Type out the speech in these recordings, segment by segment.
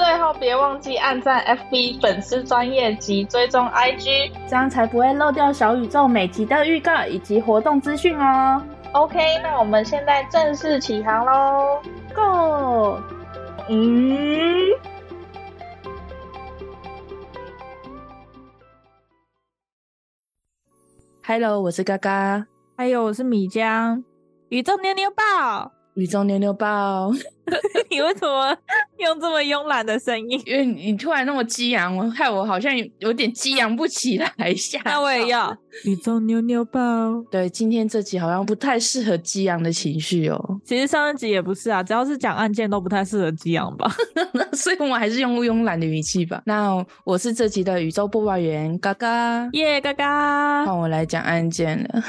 最后，别忘记按赞 FB 粉丝专页及追踪 IG，这样才不会漏掉小宇宙每集的预告以及活动资讯哦。OK，那我们现在正式起航喽，Go！嗯，Hello，我是嘎嘎，还有我是米江，宇宙妞妞报，宇宙妞妞报。你为什么用这么慵懒的声音？因为你突然那么激昂，我害我好像有点激昂不起来。下 那我也要 宇宙妞妞报。对，今天这集好像不太适合激昂的情绪哦。其实上一集也不是啊，只要是讲案件都不太适合激昂吧。所以我还是用慵懒的语气吧。那我是这集的宇宙播报员嘎嘎，耶嘎嘎，换我来讲案件了。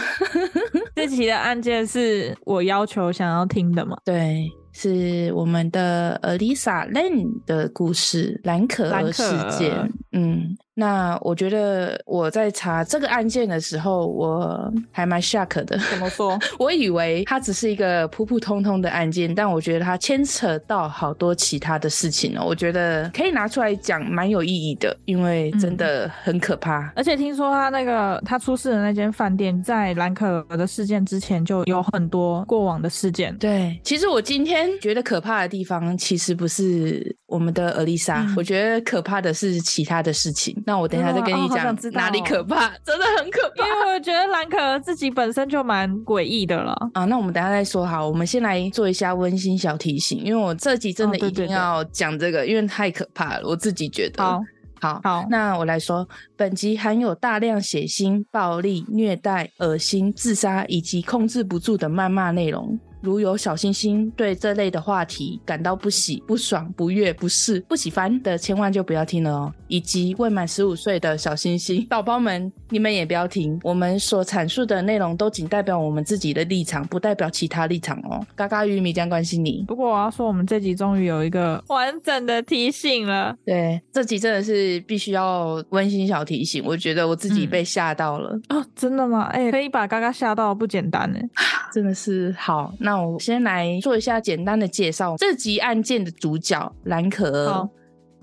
这集的案件是我要求想要听的吗？对。是我们的 Alyssa Lam 的故事，蓝可儿事件。嗯。那我觉得我在查这个案件的时候，我还蛮 shock 的。怎么说？我以为它只是一个普普通通的案件，但我觉得它牵扯到好多其他的事情哦。我觉得可以拿出来讲，蛮有意义的，因为真的很可怕。嗯、而且听说他那个他出事的那间饭店，在兰可儿的事件之前就有很多过往的事件。对，其实我今天觉得可怕的地方，其实不是我们的 Alyssa，、嗯、我觉得可怕的是其他的事情。那我等一下再跟你讲、哪里可怕，真的很可怕。因为我觉得兰可儿自己本身就蛮诡异的了啊。那我们等一下再说好，我们先来做一下温馨小提醒，因为我这集真的一定要讲这个，因为太可怕了，我自己觉得。好，好，好，那我来说，本集含有大量血腥、暴力、虐待、恶心、自杀以及控制不住的谩骂内容。如有小星星对这类的话题感到不喜、不爽、不悦、不适、不喜欢的，千万就不要听了哦。以及未满十五岁的小星星 宝宝们，你们也不要听。我们所阐述的内容都仅代表我们自己的立场，不代表其他立场哦。嘎嘎与米将关心你。不过我要说，我们这集终于有一个完整的提醒了。对，这集真的是必须要温馨小提醒。我觉得我自己被吓到了、嗯、哦，真的吗？哎、欸，可以把嘎嘎吓到不简单呢。真的是好。那我先来做一下简单的介绍。这集案件的主角蓝可儿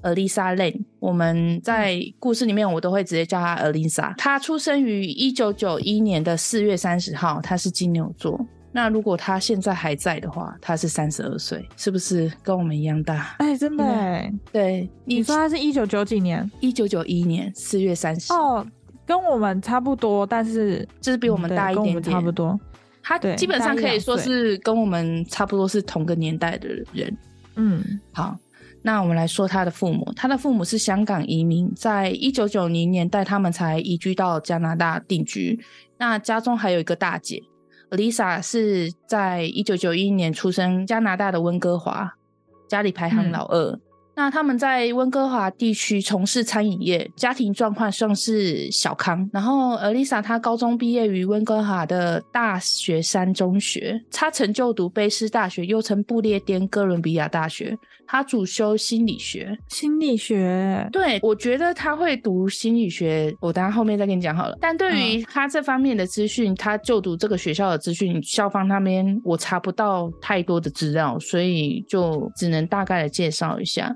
，Alyssa Lam。我们在故事里面，我都会直接叫她 Alyssa。她出生于一九九一年的四月三十号，她是金牛座。那如果她现在还在的话，她是三十二岁，是不是跟我们一样大？哎、欸，真的哎。对，你说她是一九九几年？一九九一年四月三十。哦，跟我们差不多，但是就是比我们大一点点，跟我们差不多。他基本上可以说是跟我们差不多是同个年代的人。嗯，好，那我们来说他的父母。他的父母是香港移民，在一九九零年代他们才移居到加拿大定居。那家中还有一个大姐，Alyssa 是在一九九一年出生，加拿大的温哥华，家里排行老二。嗯那他们在温哥华地区从事餐饮业，家庭状况算是小康。然后，Alyssa 她高中毕业于温哥华的大学山中学，她曾就读卑诗大学，又称不列颠哥伦比亚大学。她主修心理学。心理学，对，我觉得她会读心理学，我等下后面再跟你讲好了。但对于她这方面的资讯，她就读这个学校的资讯，校方那边我查不到太多的资料，所以就只能大概的介绍一下。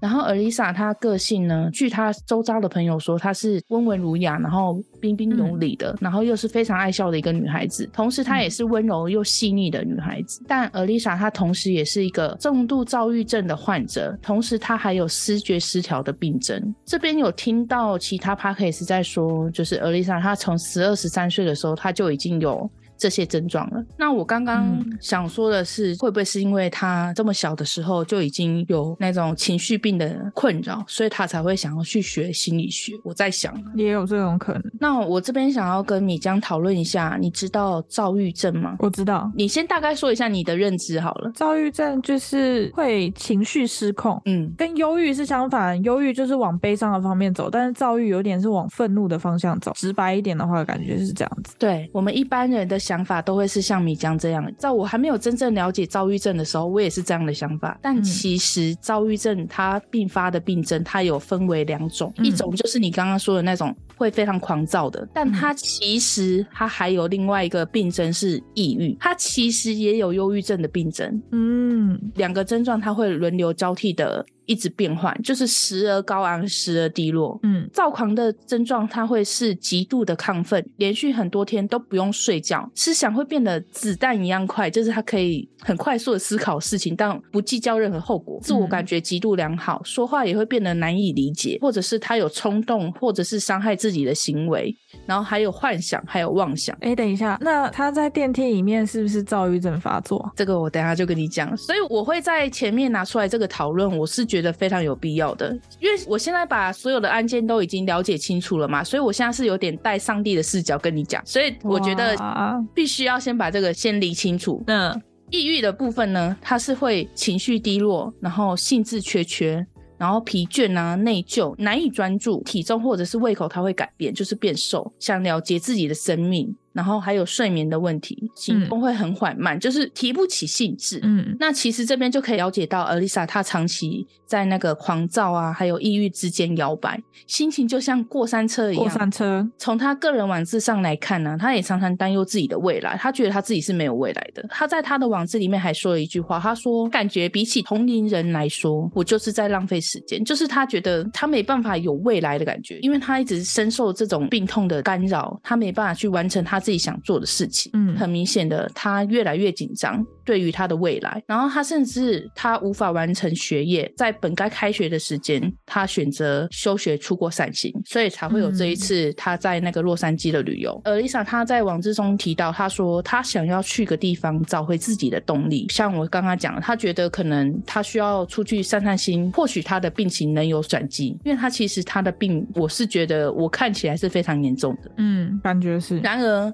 然后 Alyssa 她个性呢，据她周遭的朋友说，她是温文儒雅，然后彬彬有礼的，嗯、然后又是非常爱笑的一个女孩子。同时，她也是温柔又细腻的女孩子。嗯、但 Alyssa 她同时也是一个重度躁郁症的患者，同时她还有思觉失调的病症。这边有听到其他 Podcast 在说，就是 Elisa 她从十二十三岁的时候，她就已经有。这些症状了。那我刚刚想说的是，会不会是因为他这么小的时候就已经有那种情绪病的困扰，所以他才会想要去学心理学？我在想，也有这种可能。那我这边想要跟米江讨论一下，你知道躁郁症吗？我知道，你先大概说一下你的认知好了。躁郁症就是会情绪失控，嗯，跟忧郁是相反，忧郁就是往悲伤的方面走，但是躁郁有点是往愤怒的方向走。直白一点的话，感觉是这样子。对，我们一般人的想法都会是像米江这样，在我还没有真正了解躁郁症的时候，我也是这样的想法。但其实躁郁症它并发的病症，它有分为两种，嗯、一种就是你刚刚说的那种会非常狂躁的，但它其实它还有另外一个病症是抑郁，它其实也有忧郁症的病症。嗯，两个症状它会轮流交替的。一直变换，就是时而高昂，时而低落。嗯，躁狂的症状，它会是极度的亢奋，连续很多天都不用睡觉，思想会变得子弹一样快，就是他可以很快速的思考事情，但不计较任何后果，自我感觉极度良好，嗯、说话也会变得难以理解，或者是他有冲动，或者是伤害自己的行为，然后还有幻想，还有妄想。哎，等一下，那他在电梯里面是不是躁郁症发作？这个我等一下就跟你讲，所以我会在前面拿出来这个讨论，我是觉得非常有必要的，因为我现在把所有的案件都已经了解清楚了嘛，所以我现在是有点带上帝的视角跟你讲，所以我觉得必须要先把这个先理清楚。那抑郁的部分呢，它是会情绪低落，然后兴致缺缺，然后疲倦啊、内疚、难以专注，体重或者是胃口它会改变，就是变瘦，想了结自己的生命。然后还有睡眠的问题，行动会很缓慢，嗯、就是提不起兴致。嗯，那其实这边就可以了解到，Alisa 她长期在那个狂躁啊，还有抑郁之间摇摆，心情就像过山车一样。过山车。从她个人网志上来看呢、啊，她也常常担忧自己的未来，她觉得她自己是没有未来的。她在她的网志里面还说了一句话，她说：“感觉比起同龄人来说，我就是在浪费时间。”就是她觉得她没办法有未来的感觉，因为她一直深受这种病痛的干扰，她没办法去完成她。自己想做的事情，嗯，很明显的，他越来越紧张，对于他的未来，然后他甚至他无法完成学业，在本该开学的时间，他选择休学出国散心，所以才会有这一次他在那个洛杉矶的旅游。而 Lisa 他在网志中提到，他说他想要去个地方找回自己的动力，像我刚刚讲的，他觉得可能他需要出去散散心，或许他的病情能有转机，因为他其实他的病，我是觉得我看起来是非常严重的，嗯，感觉是。然而。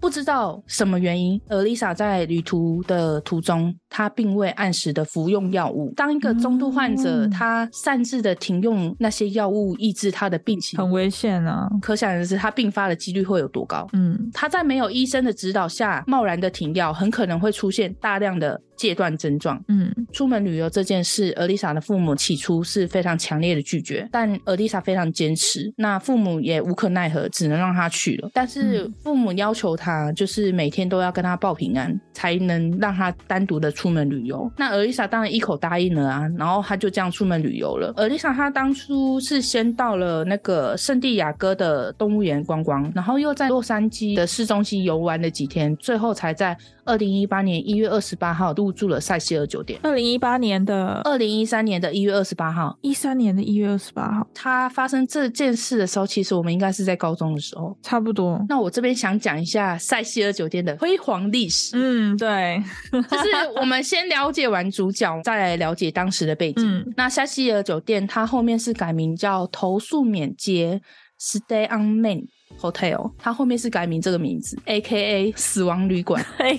不知道什么原因，而 Lisa 在旅途的途中，她并未按时的服用药物。当一个中度患者，嗯、他擅自的停用那些药物，抑制他的病情，很危险啊！可想而知，他病发的几率会有多高。嗯，他在没有医生的指导下，贸然的停药，很可能会出现大量的。戒断症状，嗯，出门旅游这件事，尔丽莎的父母起初是非常强烈的拒绝，但尔丽莎非常坚持，那父母也无可奈何，只能让她去了。但是父母要求她，就是每天都要跟他报平安，才能让他单独的出门旅游。那尔丽莎当然一口答应了啊，然后他就这样出门旅游了。尔丽莎她当初是先到了那个圣地亚哥的动物园观光，然后又在洛杉矶的市中心游玩了几天，最后才在。二零一八年一月二十八号入住了塞西尔酒店。二零一八年的二零一三年的一月二十八号，一三年的一月二十八号，他发生这件事的时候，其实我们应该是在高中的时候，差不多。那我这边想讲一下塞西尔酒店的辉煌历史。嗯，对，就是我们先了解完主角，再来了解当时的背景。嗯，那塞西尔酒店它后面是改名叫投诉免街 （Stay on Main）。Hotel，它后面是改名这个名字，A.K.A. 死亡旅馆，真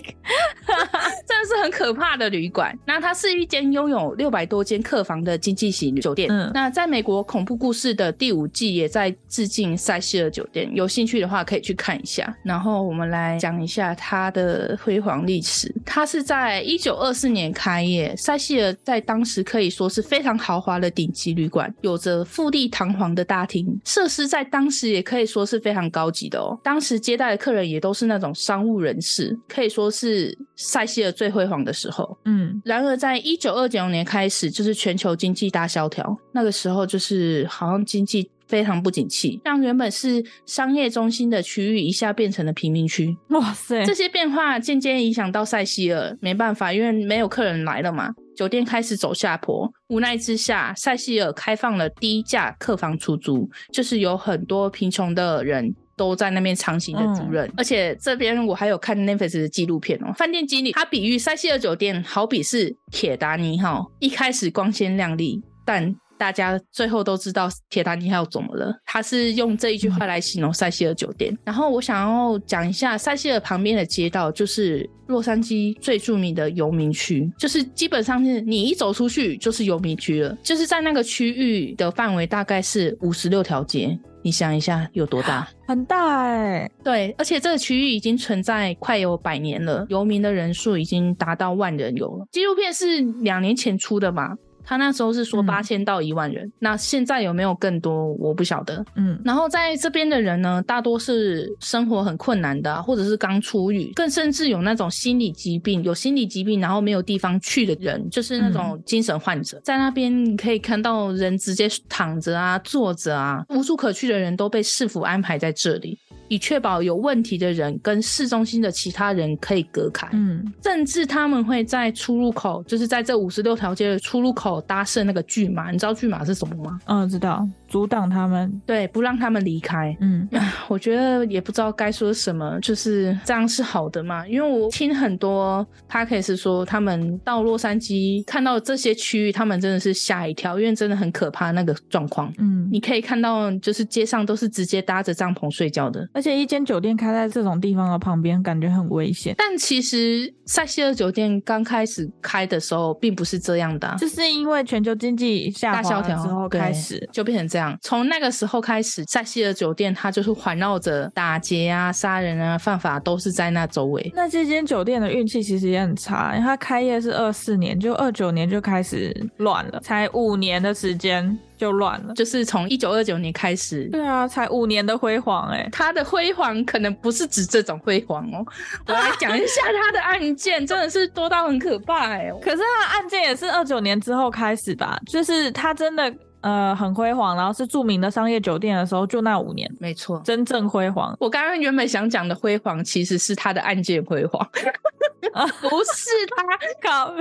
的是很可怕的旅馆。那它是一间拥有六百多间客房的经济型酒店。嗯，那在美国恐怖故事的第五季也在致敬塞西尔酒店，有兴趣的话可以去看一下。然后我们来讲一下它的辉煌历史。它是在一九二四年开业，塞西尔在当时可以说是非常豪华的顶级旅馆，有着富丽堂皇的大厅，设施在当时也可以说是非常高级的哦，当时接待的客人也都是那种商务人士，可以说是塞西尔最辉煌的时候。嗯，然而在一九二九年开始，就是全球经济大萧条，那个时候就是好像经济非常不景气，让原本是商业中心的区域一下变成了贫民区。哇塞，这些变化渐渐影响到塞西尔，没办法，因为没有客人来了嘛。酒店开始走下坡，无奈之下，塞西尔开放了低价客房出租，就是有很多贫穷的人都在那边长期的主任。嗯、而且这边我还有看 Netflix 的纪录片哦，饭店经理他比喻塞西尔酒店好比是铁达尼号，一开始光鲜亮丽，但大家最后都知道铁达尼号怎么了？他是用这一句话来形容塞西尔酒店。然后我想要讲一下塞西尔旁边的街道，就是洛杉矶最著名的游民区，就是基本上是你一走出去就是游民区了。就是在那个区域的范围大概是五十六条街，你想一下有多大？很大哎、欸。对，而且这个区域已经存在快有百年了，游民的人数已经达到万人游了。纪录片是两年前出的嘛？他那时候是说八千到一万人，嗯、那现在有没有更多？我不晓得。嗯，然后在这边的人呢，大多是生活很困难的、啊，或者是刚出狱，更甚至有那种心理疾病，有心理疾病然后没有地方去的人，就是那种精神患者，嗯、在那边你可以看到人直接躺着啊、坐着啊，无处可去的人都被市府安排在这里。以确保有问题的人跟市中心的其他人可以隔开，嗯，甚至他们会在出入口，就是在这五十六条街的出入口搭设那个巨马，你知道巨马是什么吗？嗯，知道，阻挡他们，对，不让他们离开。嗯，我觉得也不知道该说什么，就是这样是好的嘛？因为我听很多 Podcast 说，他们到洛杉矶看到这些区域，他们真的是吓一跳，因为真的很可怕那个状况。嗯，你可以看到，就是街上都是直接搭着帐篷睡觉的。而且一间酒店开在这种地方的旁边，感觉很危险。但其实塞西尔酒店刚开始开的时候，并不是这样的啊，就是因为全球经济下滑之后开始就变成这样。从那个时候开始，塞西尔酒店它就是环绕着打劫啊、杀人啊、犯法都是在那周围。那这间酒店的运气其实也很差，因为它开业是二四年，就二九年就开始乱了，才五年的时间。就乱了，就是从一九二九年开始。对啊，才五年的辉煌哎、欸，他的辉煌可能不是指这种辉煌哦。我来 讲一下他的案件，真的是多到很可怕哎、欸。可是他的案件也是二九年之后开始吧？就是他真的呃很辉煌，然后是著名的商业酒店的时候，就那五年，没错，真正辉煌。我刚刚原本想讲的辉煌，其实是他的案件辉煌，不是他 搞。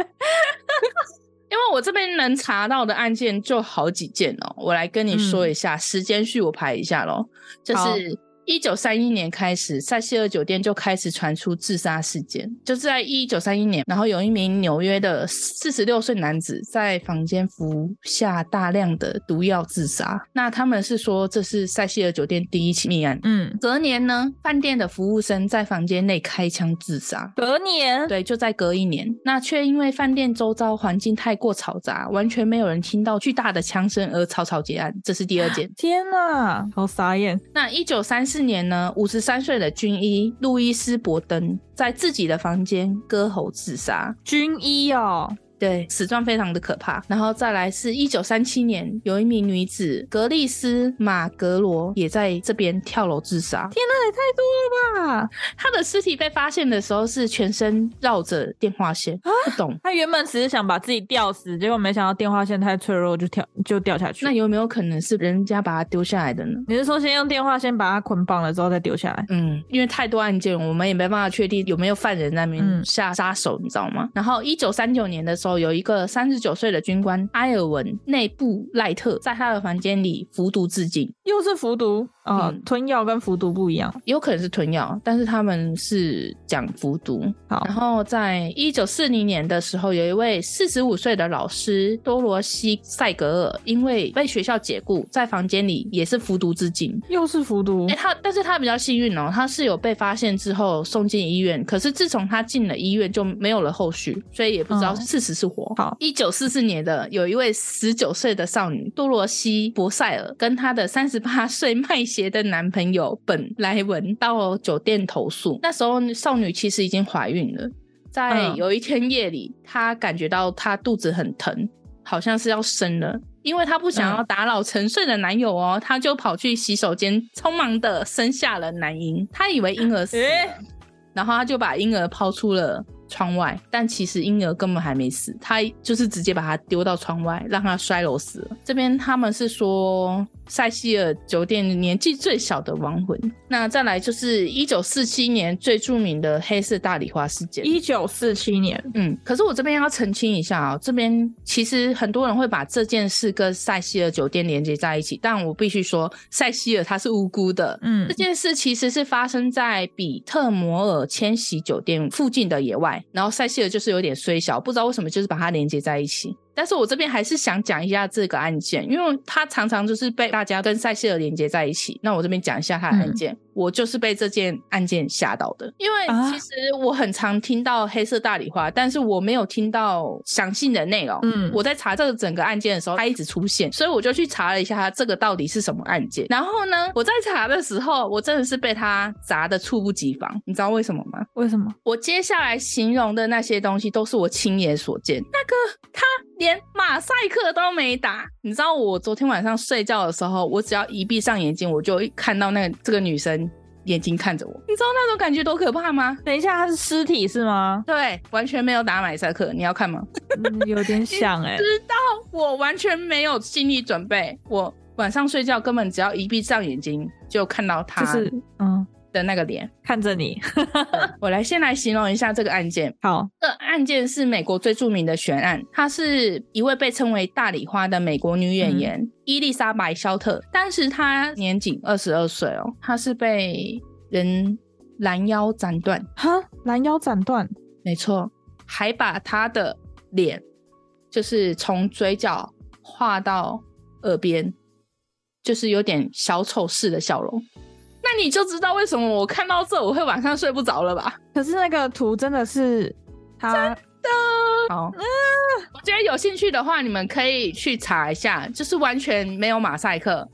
因为我这边能查到的案件就好几件哦，我来跟你说一下、嗯、时间序，我排一下咯，就是。一九三一年开始，塞西尔酒店就开始传出自杀事件。就是在一九三一年，然后有一名纽约的四十六岁男子在房间服下大量的毒药自杀。那他们是说这是塞西尔酒店第一起命案。嗯，隔年呢，饭店的服务生在房间内开枪自杀。隔年？对，就在隔一年。那却因为饭店周遭环境太过嘈杂，完全没有人听到巨大的枪声而草草结案。这是第二件。天哪，好傻眼。那一九三四。四年呢，五十三岁的军医路易斯·伯登在自己的房间割喉自杀。军医哦。对，死状非常的可怕。然后再来是一九三七年，有一名女子格丽斯马格罗也在这边跳楼自杀。天哪，也太多了吧！她的尸体被发现的时候是全身绕着电话线，啊、不懂。她原本只是想把自己吊死，结果没想到电话线太脆弱，就跳就掉下去。那有没有可能是人家把她丢下来的呢？你是说先用电话线把她捆绑了之后再丢下来？嗯，因为太多案件，我们也没办法确定有没有犯人在那边下杀手，你知道吗？然后一九三九年的时候。有一个三十九岁的军官埃尔文内布赖特，在他的房间里服毒自尽，又是服毒。哦，嗯、吞药跟服毒不一样，有可能是吞药，但是他们是讲服毒。好，然后在一九四零年的时候，有一位四十五岁的老师多罗西塞格尔，因为被学校解雇，在房间里也是服毒自尽，又是服毒。哎、欸，他，但是他比较幸运哦，他是有被发现之后送进医院，可是自从他进了医院就没有了后续，所以也不知道是死是活。哦、好，一九四四年的有一位十九岁的少女多罗西博塞尔，跟她的三十八岁麦。杰的男朋友本莱文到酒店投诉，那时候少女其实已经怀孕了。在有一天夜里，她感觉到她肚子很疼，好像是要生了。因为她不想要打扰沉睡的男友哦，她就跑去洗手间，匆忙的生下了男婴。她以为婴儿死了，然后她就把婴儿抛出了窗外，但其实婴儿根本还没死，他就是直接把他丢到窗外，让他摔楼死了。这边他们是说塞西尔酒店年纪最小的亡魂。那再来就是一九四七年最著名的黑色大礼花事件。一九四七年，嗯，可是我这边要澄清一下啊、喔，这边其实很多人会把这件事跟塞西尔酒店连接在一起，但我必须说，塞西尔他是无辜的。嗯，这件事其实是发生在比特摩尔千禧酒店附近的野外，然后塞西尔就是有点虽小，不知道为什么就是把它连接在一起。但是我这边还是想讲一下这个案件，因为他常常就是被大家跟塞西尔连接在一起。那我这边讲一下他的案件，嗯、我就是被这件案件吓到的。因为其实我很常听到黑色大理花，但是我没有听到详细的内容。嗯，我在查这个整个案件的时候，它一直出现，所以我就去查了一下它这个到底是什么案件。然后呢，我在查的时候，我真的是被它砸的猝不及防。你知道为什么吗？为什么？我接下来形容的那些东西都是我亲眼所见。那个他。连马赛克都没打，你知道我昨天晚上睡觉的时候，我只要一闭上眼睛，我就看到那个这个女生眼睛看着我，你知道那种感觉多可怕吗？等一下，她是尸体是吗？对，完全没有打马赛克，你要看吗？嗯、有点想哎、欸，知道我完全没有心理准备，我晚上睡觉根本只要一闭上眼睛就看到她，就是嗯。的那个脸看着你，我来先来形容一下这个案件。好，这案件是美国最著名的悬案，她是一位被称为“大礼花”的美国女演员、嗯、伊丽莎白·肖特。当时她年仅二十二岁哦，她是被人拦腰斩断。哈，拦腰斩断？没错，还把她的脸就是从嘴角画到耳边，就是有点小丑式的笑容。那你就知道为什么我看到这我会晚上睡不着了吧？可是那个图真的是好真的好，嗯，我觉得有兴趣的话，你们可以去查一下，就是完全没有马赛克，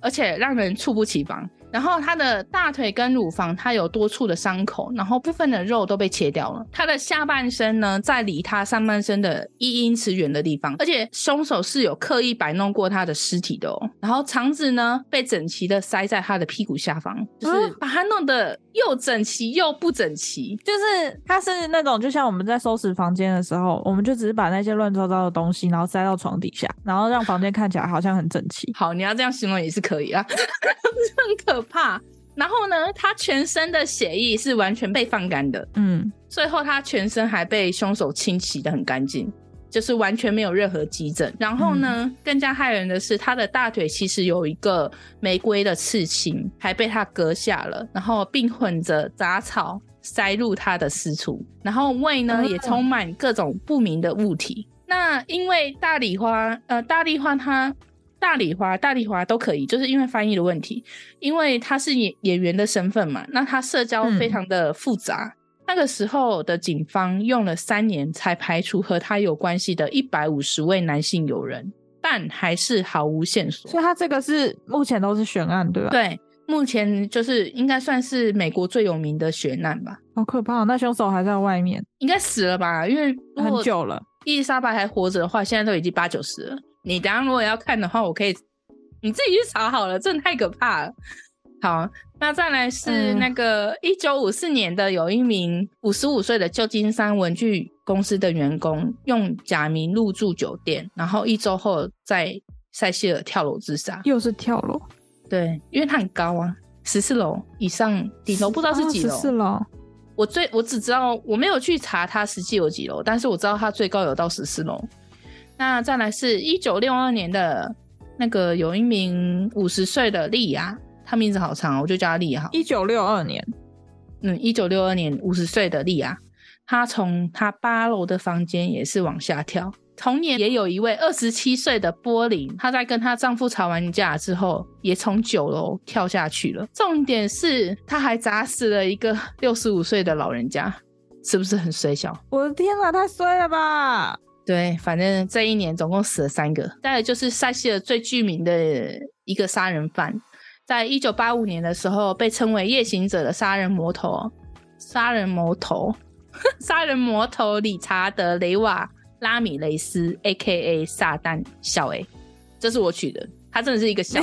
而且让人猝不及防。然后他的大腿跟乳房，他有多处的伤口，然后部分的肉都被切掉了。他的下半身呢，在离他上半身的一英尺远的地方，而且凶手是有刻意摆弄过他的尸体的哦。然后肠子呢，被整齐的塞在他的屁股下方，就是把他弄得又整齐又不整齐。就是他是那种，就像我们在收拾房间的时候，我们就只是把那些乱糟糟的东西，然后塞到床底下，然后让房间看起来好像很整齐。好，你要这样形容也是可以啊，很可。可怕，然后呢，他全身的血液是完全被放干的，嗯，最后他全身还被凶手清洗的很干净，就是完全没有任何急诊。然后呢，嗯、更加害人的是，他的大腿其实有一个玫瑰的刺青，还被他割下了，然后并混着杂草塞入他的私处，然后胃呢、嗯、也充满各种不明的物体。那因为大礼花，呃，大丽花他。大礼花、大礼花都可以，就是因为翻译的问题，因为他是演演员的身份嘛，那他社交非常的复杂。嗯、那个时候的警方用了三年才排除和他有关系的一百五十位男性友人，但还是毫无线索。所以他这个是目前都是悬案，对吧？对，目前就是应该算是美国最有名的悬案吧。好可怕，那凶手还在外面，应该死了吧？因为很久了。伊丽莎白还活着的话，现在都已经八九十了。你等下如果要看的话，我可以你自己去查好了，真的太可怕了。好，那再来是那个一九五四年的，有一名五十五岁的旧金山文具公司的员工，用假名入住酒店，然后一周后在塞西尔跳楼自杀。又是跳楼？对，因为他很高啊，十四楼以上，顶楼不知道是几楼。十四楼。我最我只知道我没有去查他实际有几楼，但是我知道他最高有到十四楼。那再来是一九六二年的那个有一名五十岁的莉亚，她名字好长，我就叫她莉亚。一九六二年，嗯，一九六二年五十岁的莉亚，她从她八楼的房间也是往下跳。同年也有一位二十七岁的波琳，她在跟她丈夫吵完架之后，也从九楼跳下去了。重点是她还砸死了一个六十五岁的老人家，是不是很衰小？我的天啊，太衰了吧！对，反正这一年总共死了三个。再来就是塞西尔最著名的一个杀人犯，在一九八五年的时候被称为夜行者的杀人魔头，杀人魔头，杀人魔头理查德·雷瓦拉米雷斯 （A.K.A. 撒旦小 A），这是我取的，他真的是一个小。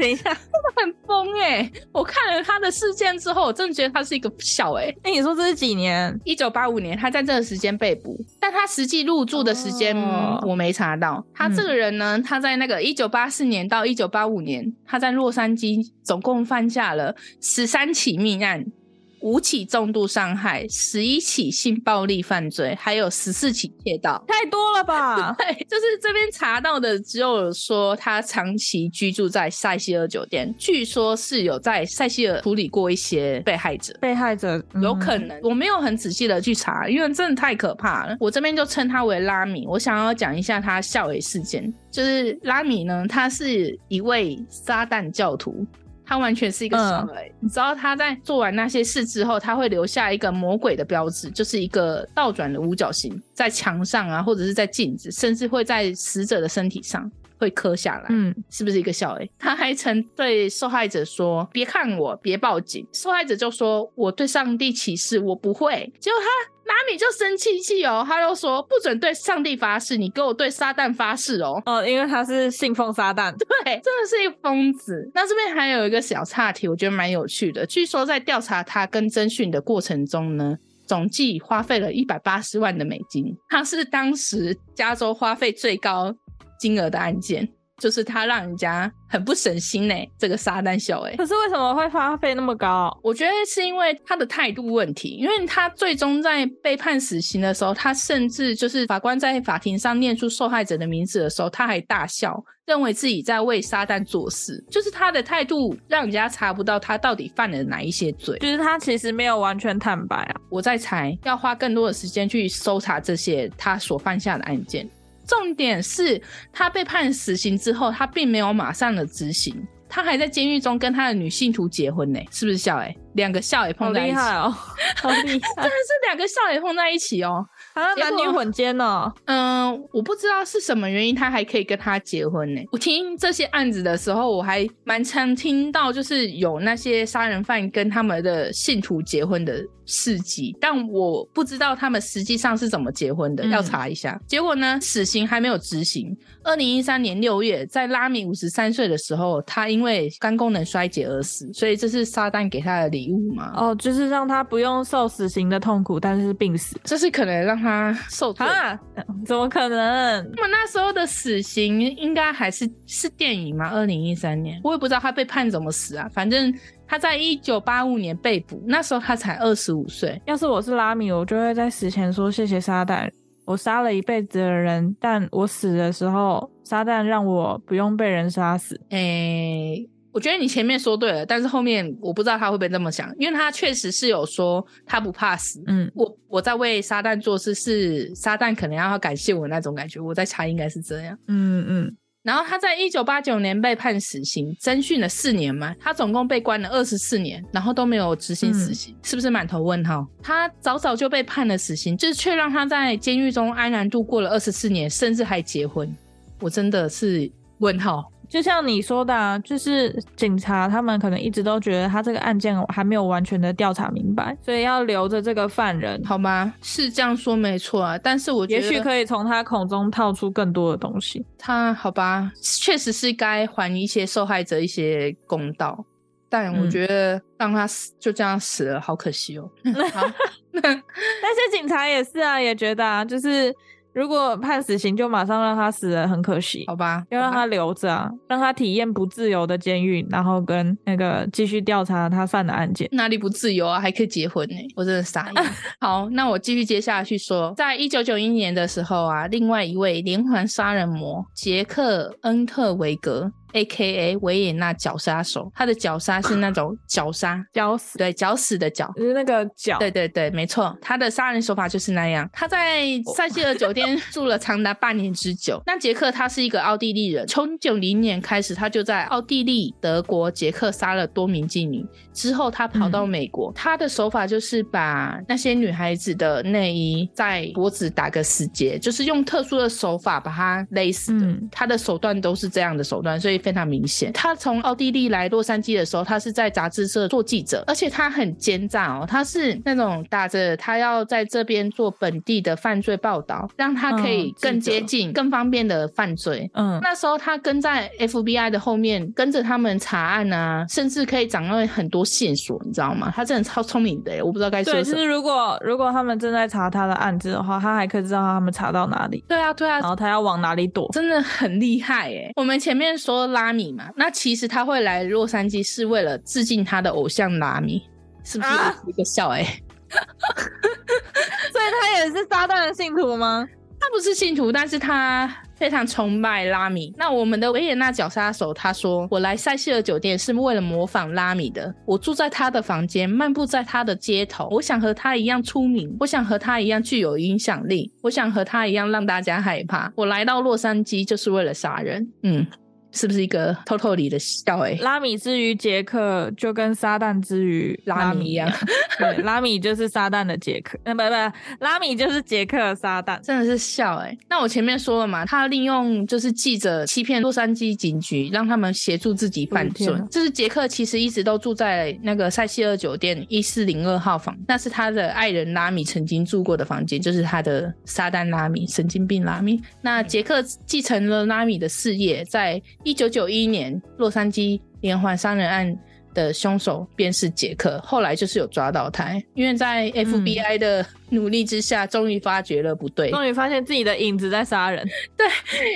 等一下，真的很疯哎、欸！我看了他的事件之后，我真的觉得他是一个小哎、欸。那你说这是几年？一九八五年，他在这个时间被捕，但他实际入住的时间、哦、我没查到。他这个人呢，嗯、他在那个一九八四年到一九八五年，他在洛杉矶总共犯下了十三起命案。五起重度伤害，十一起性暴力犯罪，还有十四起窃盗，太多了吧？对，就是这边查到的，只有说他长期居住在塞西尔酒店，据说是有在塞西尔处理过一些被害者，被害者、嗯、有可能，我没有很仔细的去查，因为真的太可怕了。我这边就称他为拉米。我想要讲一下他校园事件，就是拉米呢，他是一位撒旦教徒。他完全是一个小孩，嗯、你知道他在做完那些事之后，他会留下一个魔鬼的标志，就是一个倒转的五角星，在墙上啊，或者是在镜子，甚至会在死者的身体上会磕下来。嗯，是不是一个小孩？他还曾对受害者说：“别看我，别报警。”受害者就说：“我对上帝起誓，我不会。”结果他。拉米就生气气哦，他就说不准对上帝发誓，你给我对撒旦发誓哦。哦，因为他是信奉撒旦，对，真的是一个疯子。那这边还有一个小岔题，我觉得蛮有趣的。据说在调查他跟侦讯的过程中呢，总计花费了一百八十万的美金，他是当时加州花费最高金额的案件。就是他让人家很不省心呢，这个撒旦小哎。可是为什么会花费那么高？我觉得是因为他的态度问题，因为他最终在被判死刑的时候，他甚至就是法官在法庭上念出受害者的名字的时候，他还大笑，认为自己在为撒旦做事。就是他的态度让人家查不到他到底犯了哪一些罪，就是他其实没有完全坦白啊。我在猜，要花更多的时间去搜查这些他所犯下的案件。重点是他被判死刑之后，他并没有马上的执行，他还在监狱中跟他的女信徒结婚呢，是不是笑诶？两个笑也碰在一起哦，好厉害，真的是两个笑也碰在一起哦。啊，男女混奸呢？嗯，我不知道是什么原因，他还可以跟他结婚呢。我听这些案子的时候，我还蛮常听到，就是有那些杀人犯跟他们的信徒结婚的事迹，但我不知道他们实际上是怎么结婚的，嗯、要查一下。结果呢，死刑还没有执行。二零一三年六月，在拉米五十三岁的时候，他因为肝功能衰竭而死，所以这是撒旦给他的礼物吗？哦，就是让他不用受死刑的痛苦，但是病死，这是可能让。他受罪啊？怎么可能？那么那时候的死刑应该还是是电影吗？二零一三年，我也不知道他被判怎么死啊。反正他在一九八五年被捕，那时候他才二十五岁。要是我是拉米，我就会在死前说谢谢撒旦，我杀了一辈子的人，但我死的时候，撒旦让我不用被人杀死。诶、欸。我觉得你前面说对了，但是后面我不知道他会不会这么想，因为他确实是有说他不怕死。嗯，我我在为撒旦做事，是撒旦可能要感谢我那种感觉。我在猜应该是这样。嗯嗯。然后他在一九八九年被判死刑，侦讯了四年嘛，他总共被关了二十四年，然后都没有执行死刑，嗯、是不是满头问号？他早早就被判了死刑，就是却让他在监狱中安然度过了二十四年，甚至还结婚。我真的是问号。就像你说的啊，就是警察他们可能一直都觉得他这个案件还没有完全的调查明白，所以要留着这个犯人，好吗？是这样说没错啊，但是我觉得也许可以从他口中套出更多的东西。他好吧，确实是该还一些受害者一些公道，但我觉得让他死就这样死了，好可惜哦。好，那些警察也是啊，也觉得啊，就是。如果判死刑，就马上让他死了，很可惜，好吧？要让他留着啊，让他体验不自由的监狱，然后跟那个继续调查他犯的案件。哪里不自由啊？还可以结婚呢，我真的傻眼。好，那我继续接下去说，在一九九一年的时候啊，另外一位连环杀人魔杰克恩特维格。A.K.A. 维也纳绞杀手，他的绞杀是那种 绞杀，绞死，对，绞死的绞，就是那个绞，对对对，没错，他的杀人手法就是那样。他在塞西尔酒店 住了长达半年之久。那杰克他是一个奥地利人，从九零年开始，他就在奥地利、德国、捷克杀了多名妓女。之后他跑到美国，嗯、他的手法就是把那些女孩子的内衣在脖子打个死结，就是用特殊的手法把她勒死的。嗯、他的手段都是这样的手段，所以。非常明显。他从奥地利来洛杉矶的时候，他是在杂志社做记者，而且他很奸诈哦，他是那种打着他要在这边做本地的犯罪报道，让他可以更接近、更方便的犯罪。嗯，那时候他跟在 FBI 的后面，跟着他们查案啊，甚至可以掌握很多线索，你知道吗？他真的超聪明的，我不知道该说什么。对，就是如果如果他们正在查他的案子的话，他还可以知道他们查到哪里。对啊，对啊，然后他要往哪里躲，真的很厉害诶。我们前面说拉米嘛，那其实他会来洛杉矶是为了致敬他的偶像拉米，是不是一个笑诶？啊、所以他也是撒旦的信徒吗？他不是信徒，但是他。非常崇拜拉米。那我们的维也纳绞杀手他说：“我来塞西尔酒店是为了模仿拉米的。我住在他的房间，漫步在他的街头。我想和他一样出名，我想和他一样具有影响力，我想和他一样让大家害怕。我来到洛杉矶就是为了杀人。”嗯。是不是一个偷偷里的笑？哎，拉米之于杰克，就跟撒旦之于拉米一样。对，拉米就是撒旦的杰克，呃，不不，拉米就是杰克撒旦，真的是笑哎。那我前面说了嘛，他利用就是记者欺骗洛杉矶警局，让他们协助自己犯罪。就是杰克其实一直都住在那个塞西尔酒店一四零二号房，那是他的爱人拉米曾经住过的房间，就是他的撒旦拉米，神经病拉米。那杰克继承了拉米的事业，在。一九九一年，洛杉矶连环杀人案的凶手便是杰克，后来就是有抓到他，因为在 FBI 的努力之下，终于发觉了不对，终于发现自己的影子在杀人。对，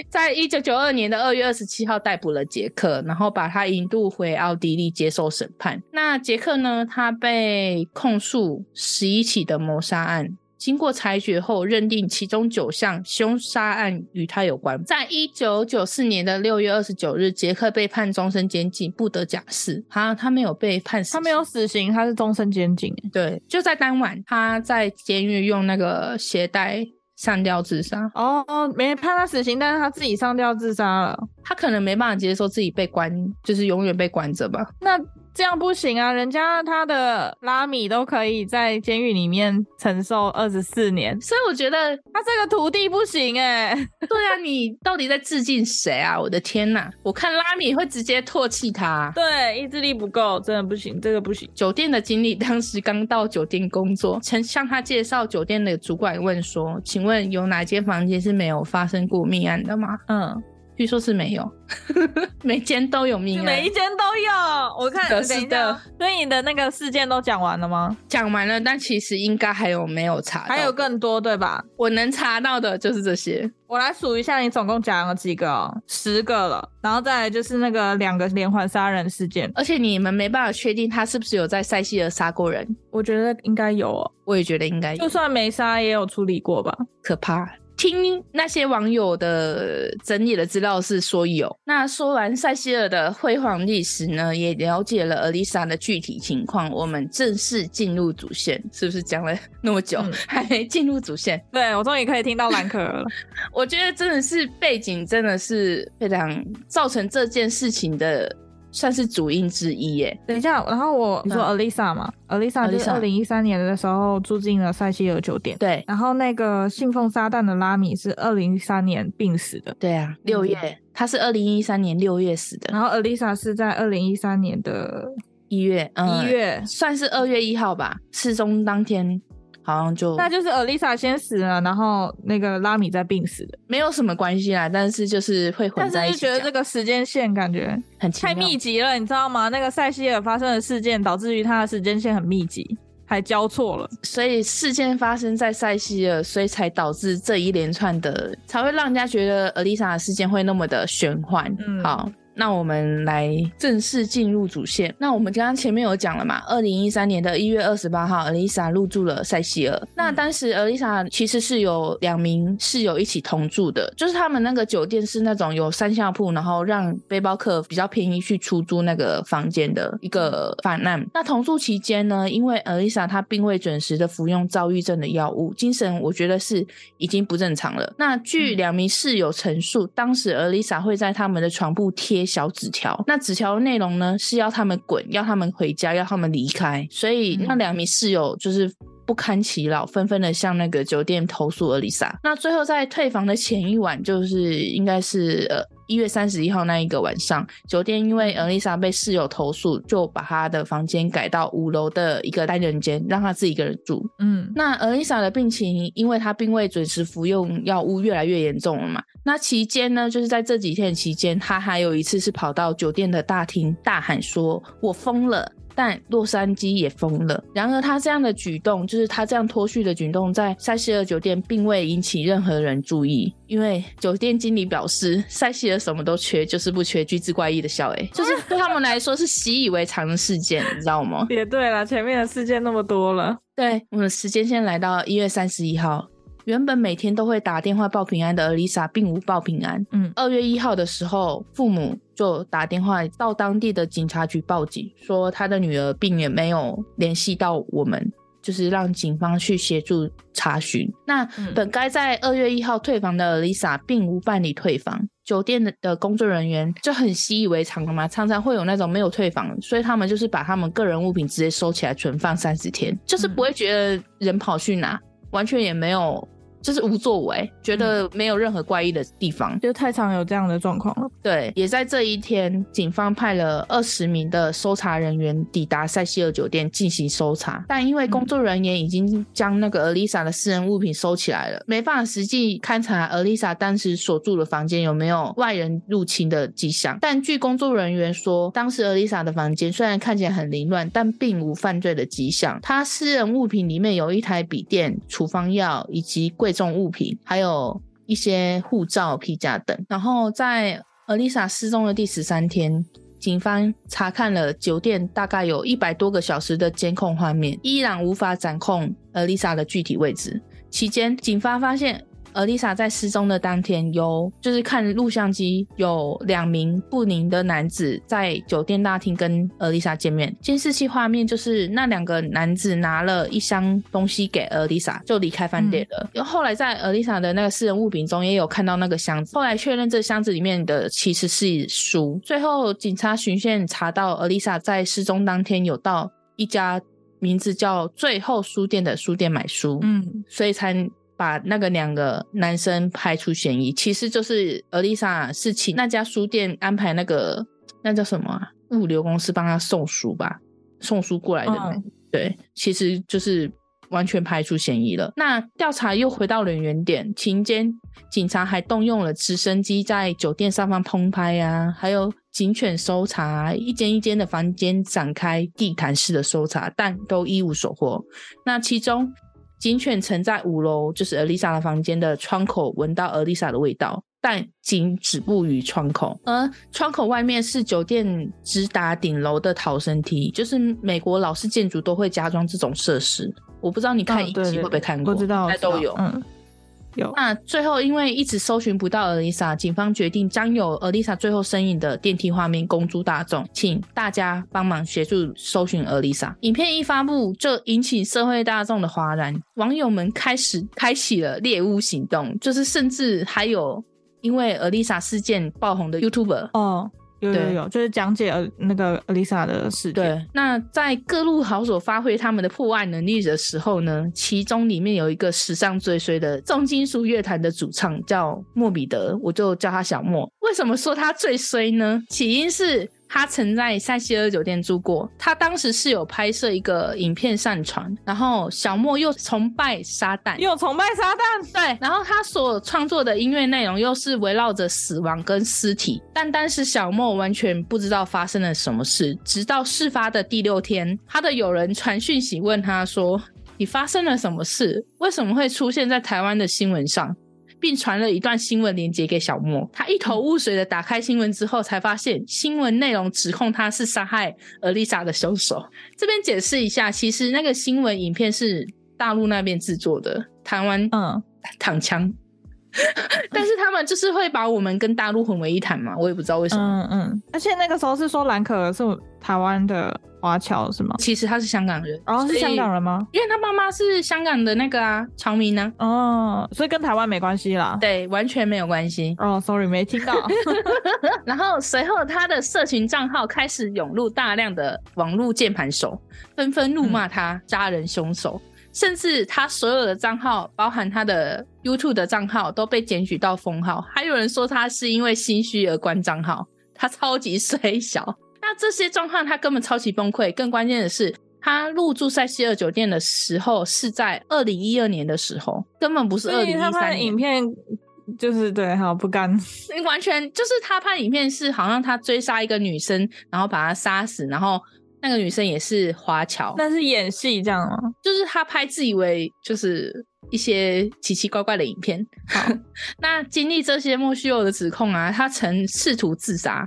在一九九二年的二月二十七号逮捕了杰克，然后把他引渡回奥地利接受审判。那杰克呢？他被控诉十一起的谋杀案。经过裁决后，认定其中九项凶杀案与他有关。在一九九四年的六月二十九日，杰克被判终身监禁，不得假释。他他没有被判死刑，他没有死刑，他是终身监禁。对，就在当晚，他在监狱用那个鞋带上吊自杀。哦哦，没判他死刑，但是他自己上吊自杀了。他可能没办法接受自己被关，就是永远被关着吧。那。这样不行啊！人家他的拉米都可以在监狱里面承受二十四年，所以我觉得他这个徒弟不行哎、欸。对啊，你到底在致敬谁啊？我的天呐！我看拉米会直接唾弃他。对，意志力不够，真的不行，这个不行。酒店的经理当时刚到酒店工作，曾向他介绍酒店的主管问说：“请问有哪间房间是没有发生过命案的吗？”嗯。据说是没有，每间都有命案，每一间都有。我看，等一下，所以你的那个事件都讲完了吗？讲完了，但其实应该还有没有查，还有更多对吧？我能查到的就是这些。我来数一下，你总共讲了几个哦？十个了。然后再来就是那个两个连环杀人事件，而且你们没办法确定他是不是有在塞西尔杀过人。我觉得应该有哦，我也觉得应该有，就算没杀也有处理过吧？可怕。听那些网友的整理的资料是说有。那说完塞西尔的辉煌历史呢，也了解了 Alyssa 的具体情况，我们正式进入主线。是不是讲了那么久，嗯、还没进入主线？对，我终于可以听到兰可儿了。我觉得真的是背景，真的是非常造成这件事情的。算是主因之一耶。等一下，然后我你说 Alyssa 嘛，Alyssa 就是二零一三年的时候住进了塞西尔酒店。对，然后那个信奉撒旦的拉米是二零一三年病死的。对啊，六月，嗯、他是二零一三年六月死的。然后 Alyssa 是在二零一三年的一月，一月、嗯、算是二月一号吧，失踪当天。好像就那就是 Alyssa 先死了，然后那个拉米在病死的，没有什么关系啦。但是就是会混在一起。但是就觉得这个时间线感觉很太密集了，你知道吗？那个塞西尔发生的事件导致于他的时间线很密集，还交错了。所以事件发生在塞西尔，所以才导致这一连串的，才会让人家觉得 Elisa 的事件会那么的玄幻。嗯，好。那我们来正式进入主线。那我们刚刚前面有讲了嘛，二零一三年的一月二十八号，Alyssa 入住了塞西尔。那当时 Alyssa 其实是有两名室友一起同住的，就是他们那个酒店是那种有三下铺，然后让背包客比较便宜去出租那个房间的一个犯案。那同住期间呢，因为 Alyssa 她并未准时的服用躁郁症的药物，精神我觉得是已经不正常了。那据两名室友陈述，当时 Alyssa 会在他们的床铺贴小纸条，那纸条的内容呢，是要他们滚，要他们回家，要他们离开。所以那两名室友就是不堪其扰，纷纷的向那个酒店投诉尔丽莎。那最后在退房的前一晚，就是应该是呃一月三十一号那一个晚上，酒店因为尔丽莎被室友投诉，就把她的房间改到五楼的一个单人间，让她自己一个人住。嗯，那尔丽莎的病情，因为她并未准时服用药物，越来越严重了嘛。那期间呢，就是在这几天的期间，她还有一次是跑到酒店的大厅大喊说：“我疯了。”但洛杉矶也疯了。然而，他这样的举动，就是他这样脱序的举动，在塞西尔酒店并未引起任何人注意，因为酒店经理表示，塞西尔什么都缺，就是不缺巨致怪异的笑。哎，就是对他们来说是习以为常的事件，你知道吗？也对了，前面的事件那么多了。对，我们时间先来到一月三十一号。原本每天都会打电话报平安的 Lisa，，并无报平安。嗯，二月一号的时候，父母就打电话到当地的警察局报警，说他的女儿并也没有联系到我们，就是让警方去协助查询。那本该在二月一号退房的 Lisa，并无办理退房。酒店的的工作人员就很习以为常了嘛，常常会有那种没有退房，所以他们就是把他们个人物品直接收起来存放三十天，就是不会觉得人跑去哪，完全也没有。就是无作为，觉得没有任何怪异的地方，就太常有这样的状况了。对，也在这一天，警方派了二十名的搜查人员抵达塞西尔酒店进行搜查，但因为工作人员已经将那个 lisa 的私人物品收起来了，没办法实际勘察 Elisa 当时所住的房间有没有外人入侵的迹象。但据工作人员说，当时 lisa 的房间虽然看起来很凌乱，但并无犯罪的迹象。她私人物品里面有一台笔电、处方药以及柜。重物品，还有一些护照、皮夹等。然后在阿丽莎失踪的第十三天，警方查看了酒店大概有一百多个小时的监控画面，依然无法掌控丽莎的具体位置。期间，警方发现。尔丽莎在失踪的当天，有就是看录像机，有两名不宁的男子在酒店大厅跟尔丽莎见面。监视器画面就是那两个男子拿了一箱东西给尔丽莎，就离开饭店了。嗯、后来在尔丽莎的那个私人物品中也有看到那个箱子，后来确认这箱子里面的其实是书。最后警察巡线查到尔丽莎在失踪当天有到一家名字叫最后书店的书店买书，嗯，所以才。把那个两个男生排除嫌疑，其实就是尔丽莎是请那家书店安排那个那叫什么啊？物流公司帮他送书吧，送书过来的。哦、对，其实就是完全排除嫌疑了。那调查又回到了原点，期间警察还动用了直升机在酒店上方空拍啊，还有警犬搜查，一间一间的房间展开地毯式的搜查，但都一无所获。那其中。警犬曾在五楼，就是尔丽莎的房间的窗口闻到尔丽莎的味道，但仅止步于窗口。而窗口外面是酒店直达顶楼的逃生梯，就是美国老式建筑都会加装这种设施。我不知道你看影集会不会看过？不知道，都有。嗯。有那最后，因为一直搜寻不到尔丽莎，警方决定将有尔丽莎最后身影的电梯画面公诸大众，请大家帮忙协助搜寻尔丽莎。影片一发布，就引起社会大众的哗然，网友们开始开启了猎巫行动，就是甚至还有因为尔丽莎事件爆红的 YouTuber 哦。有有有，就是讲解呃那个尔丽莎的事件。对，那在各路好手发挥他们的破案能力的时候呢，其中里面有一个史上最衰的重金属乐团的主唱叫莫比德，我就叫他小莫。为什么说他最衰呢？起因是。他曾在塞西尔酒店住过，他当时是有拍摄一个影片上传，然后小莫又崇拜撒旦，又崇拜撒旦，对，然后他所创作的音乐内容又是围绕着死亡跟尸体，但当时小莫完全不知道发生了什么事，直到事发的第六天，他的友人传讯息问他说：“你发生了什么事？为什么会出现在台湾的新闻上？”并传了一段新闻链接给小莫，他一头雾水的打开新闻之后，才发现新闻内容指控他是杀害尔丽莎的凶手。这边解释一下，其实那个新闻影片是大陆那边制作的，台湾嗯。躺枪，但是他们就是会把我们跟大陆混为一谈嘛，我也不知道为什么。嗯嗯，而且那个时候是说蓝可儿是台湾的。华侨是吗？其实他是香港人，哦，是香港人吗？因为他妈妈是香港的那个啊，侨民呢。哦，所以跟台湾没关系啦。对，完全没有关系。哦，sorry，没听到。然后随后他的社群账号开始涌入大量的网络键盘手，纷纷怒骂他杀人凶手。甚至他所有的账号，包含他的 YouTube 的账号，都被检举到封号。还有人说他是因为心虚而关账号，他超级 衰小。那这些状况他根本超级崩溃。更关键的是，他入住塞西尔酒店的时候是在二零一二年的时候，根本不是二零一三年。影片就是对，好不甘，完全就是他拍影片是好像他追杀一个女生，然后把她杀死，然后。那个女生也是华侨，那是演戏这样吗？就是他拍自以为就是一些奇奇怪怪的影片。好，那经历这些莫须有的指控啊，他曾试图自杀，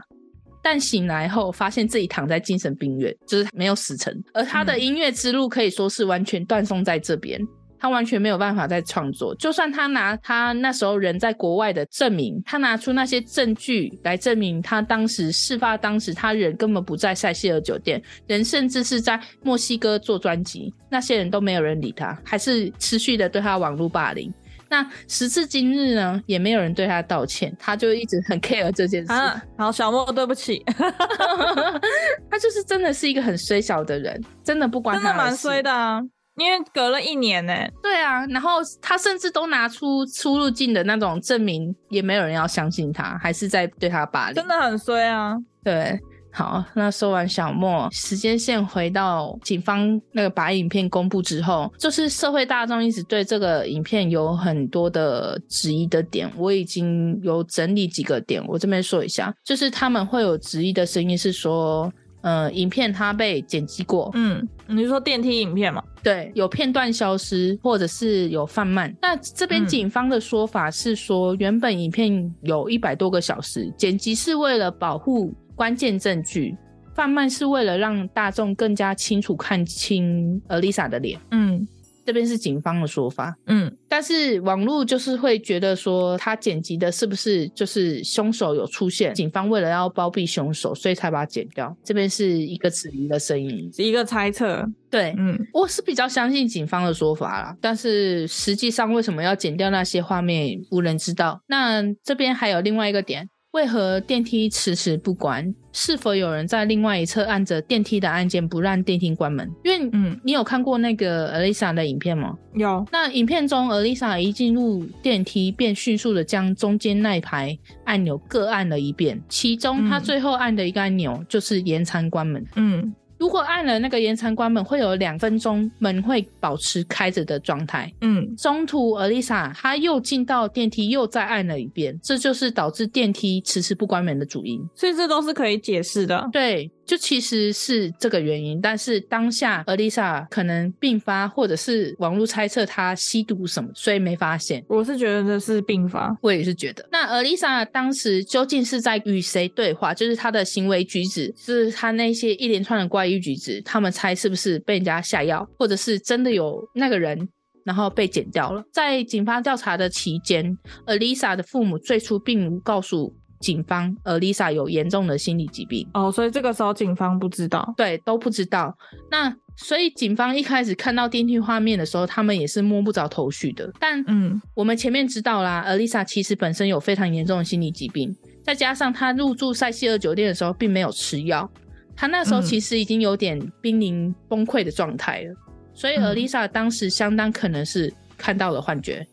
但醒来后发现自己躺在精神病院，就是没有死成。而他的音乐之路可以说是完全断送在这边。嗯他完全没有办法再创作，就算他拿他那时候人在国外的证明，他拿出那些证据来证明他当时事发当时他人根本不在塞西尔酒店，人甚至是在墨西哥做专辑，那些人都没有人理他，还是持续的对他网络霸凌。那时至今日呢，也没有人对他道歉，他就一直很 care 这件事。啊，好，小莫，对不起，他就是真的是一个很衰小的人，真的不关他的事，真的蛮衰的啊。因为隔了一年呢，对啊，然后他甚至都拿出出入境的那种证明，也没有人要相信他，还是在对他霸凌，真的很衰啊。对，好，那说完小莫，时间线回到警方那个把影片公布之后，就是社会大众一直对这个影片有很多的质疑的点，我已经有整理几个点，我这边说一下，就是他们会有质疑的声音是说。呃，影片它被剪辑过，嗯，你是说电梯影片吗？对，有片段消失，或者是有放慢。那这边警方的说法是说，嗯、原本影片有一百多个小时，剪辑是为了保护关键证据，放慢是为了让大众更加清楚看清呃 Lisa 的脸。嗯。这边是警方的说法，嗯，但是网络就是会觉得说他剪辑的是不是就是凶手有出现？警方为了要包庇凶手，所以才把它剪掉。这边是一个质疑的声音，是一个猜测。对，嗯，我是比较相信警方的说法啦，但是实际上为什么要剪掉那些画面，无人知道。那这边还有另外一个点。为何电梯迟迟不关？是否有人在另外一侧按着电梯的按键不让电梯关门？因为，嗯，你有看过那个 Alyssa 的影片吗？有。那影片中，Elisa 一进入电梯便迅速的将中间那一排按钮各按了一遍，其中他最后按的一个按钮就是延长关门。嗯。如果按了那个延长关门，会有两分钟门会保持开着的状态。嗯，中途 Alyssa 她又进到电梯，又再按了一遍，这就是导致电梯迟迟不关门的主因。所以这都是可以解释的。对。就其实是这个原因，但是当下 Alyssa 可能病发，或者是网络猜测她吸毒什么，所以没发现。我是觉得这是病发，我也是觉得。那 Alyssa 当时究竟是在与谁对话？就是她的行为举止，就是她那些一连串的怪异举止，他们猜是不是被人家下药，或者是真的有那个人，然后被剪掉了？在警方调查的期间，Elisa 的父母最初并无告诉。警方，Alyssa 有严重的心理疾病哦，所以这个时候警方不知道，对，都不知道。那所以警方一开始看到电梯画面的时候，他们也是摸不着头绪的。但嗯，我们前面知道啦，Alyssa 其实本身有非常严重的心理疾病，再加上她入住塞西尔酒店的时候并没有吃药，她那时候其实已经有点濒临崩溃的状态了。嗯、所以 Alyssa 当时相当可能是看到了幻觉。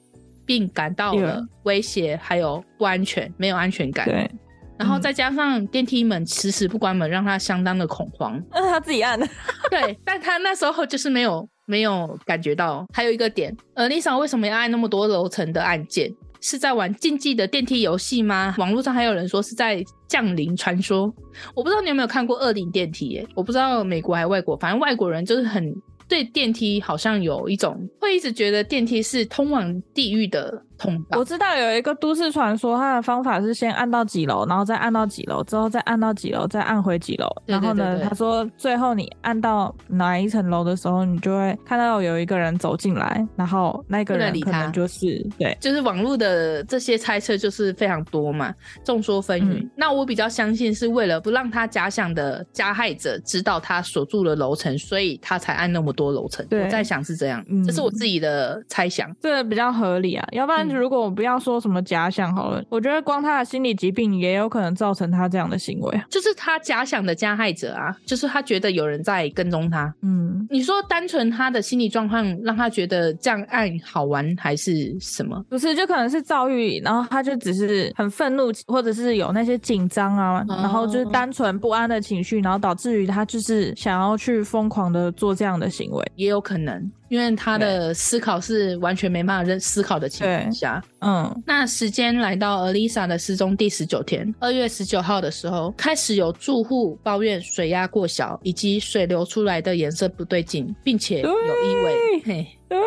并感到了威胁，还有不安全，没有安全感。对，然后再加上电梯门迟迟不关门，让他相当的恐慌。那是他自己按的。对，但他那时候就是没有没有感觉到。还有一个点，呃，Alyssa 为什么要按那么多楼层的按键？是在玩竞技的电梯游戏吗？网络上还有人说是在降临传说。我不知道你有没有看过恶灵电梯？耶，我不知道美国还是外国，反正外国人就是很。对电梯好像有一种会一直觉得电梯是通往地狱的。我知道有一个都市传说，它的方法是先按到几楼，然后再按到几楼，之后再按到几楼，再按回几楼。然后呢，他说最后你按到哪一层楼的时候，你就会看到有一个人走进来，然后那个人可能就是对，就是网络的这些猜测就是非常多嘛，众说纷纭。嗯、那我比较相信是为了不让他假想的加害者知道他所住的楼层，所以他才按那么多楼层。对，我在想是这样，嗯、这是我自己的猜想，这比较合理啊，要不然。但如果我不要说什么假想好了，嗯、我觉得光他的心理疾病也有可能造成他这样的行为，就是他假想的加害者啊，就是他觉得有人在跟踪他。嗯，你说单纯他的心理状况让他觉得这样爱好玩还是什么？不是，就可能是遭遇，然后他就只是很愤怒，或者是有那些紧张啊，哦、然后就是单纯不安的情绪，然后导致于他就是想要去疯狂的做这样的行为，也有可能。因为他的思考是完全没办法认思考的情况下，嗯，那时间来到 Alyssa 的失踪第十九天，二月十九号的时候，开始有住户抱怨水压过小，以及水流出来的颜色不对劲，并且有异味。嘿，对，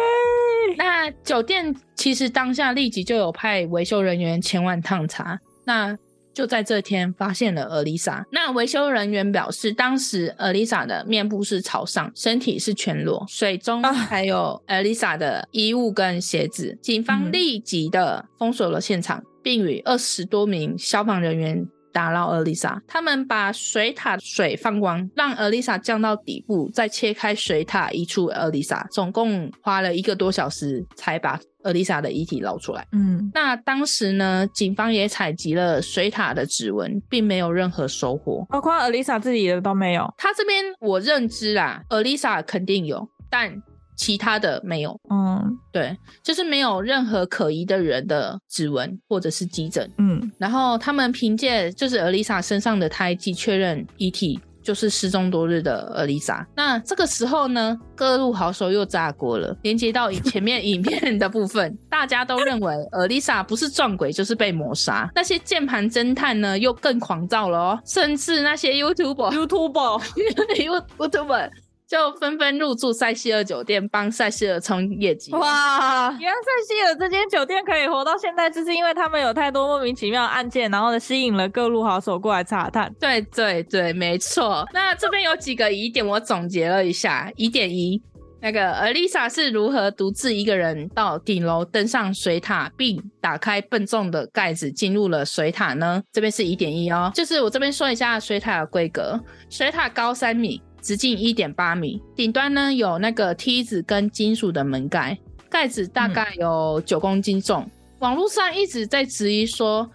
那酒店其实当下立即就有派维修人员前往探查。那就在这天发现了 Alyssa。那维修人员表示，当时 Alyssa 的面部是朝上，身体是全裸，水中还有 Alyssa 的衣物跟鞋子。警方立即的封锁了现场，并与二十多名消防人员。打捞 Alyssa，他们把水塔水放光，让 Alyssa 降到底部，再切开水塔移出 Alyssa，总共花了一个多小时才把 Alyssa 的遗体捞出来。嗯，那当时呢，警方也采集了水塔的指纹，并没有任何收获，包括 Alyssa 自己的都没有。他这边我认知啦，Alyssa 肯定有，但。其他的没有，嗯，对，就是没有任何可疑的人的指纹或者是急诊，嗯，然后他们凭借就是 Alyssa 身上的胎记确认遗体就是失踪多日的 Alyssa。那这个时候呢，各路好手又炸锅了，连接到前面影片的部分，大家都认为 Alyssa 不是撞鬼就是被谋杀。那些键盘侦探呢，又更狂躁了哦，甚至那些 YouTuber，YouTuber，YouTuber。就纷纷入住塞西尔酒店，帮塞西尔冲业绩。哇！原来塞西尔这间酒店可以活到现在，就是因为他们有太多莫名其妙的案件，然后呢，吸引了各路好手过来查探。对对对，没错。那这边有几个疑点，我总结了一下。疑点一，那个 Alyssa 是如何独自一个人到顶楼登上水塔，并打开笨重的盖子进入了水塔呢？这边是疑点一哦，就是我这边说一下水塔的规格，水塔高三米。直径一点八米，顶端呢有那个梯子跟金属的门盖，盖子大概有九公斤重。嗯、网络上一直在质疑说，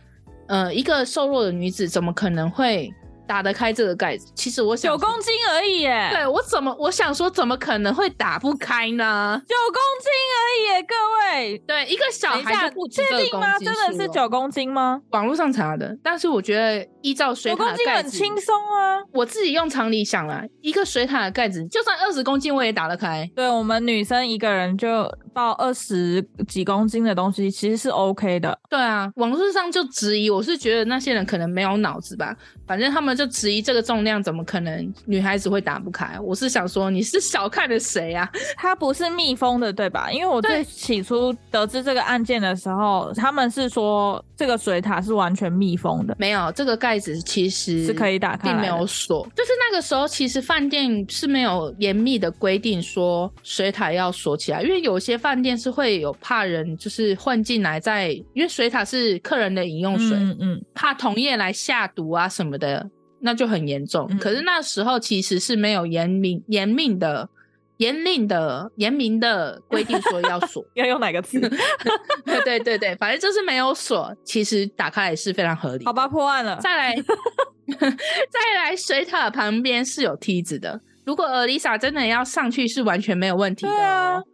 呃，一个瘦弱的女子怎么可能会打得开这个盖子，其实我想九公斤而已耶。对，我怎么我想说，怎么可能会打不开呢？九公斤而已耶，各位。对，一个小孩就不。确定吗？真的是九公斤吗？网络上查的，但是我觉得依照水塔的盖子，九公斤很轻松啊。我自己用常理想啊，一个水塔的盖子，就算二十公斤我也打得开。对，我们女生一个人就抱二十几公斤的东西，其实是 OK 的。对啊，网络上就质疑，我是觉得那些人可能没有脑子吧，反正他们就。就质疑这个重量怎么可能女孩子会打不开？我是想说你是小看了谁啊？它不是密封的，对吧？因为我最起初得知这个案件的时候，他们是说这个水塔是完全密封的，没有这个盖子其实是可以打开，并没有锁。就是那个时候，其实饭店是没有严密的规定说水塔要锁起来，因为有些饭店是会有怕人就是混进来在，在因为水塔是客人的饮用水，嗯嗯，怕同业来下毒啊什么的。那就很严重，嗯、可是那时候其实是没有严明、严命的、严令的、严明的规定说要锁，要用哪个字？对对对对，反正就是没有锁，其实打开也是非常合理。好吧，破案了。再来，再来，水塔旁边是有梯子的，如果 Elisa 真的要上去，是完全没有问题的、哦。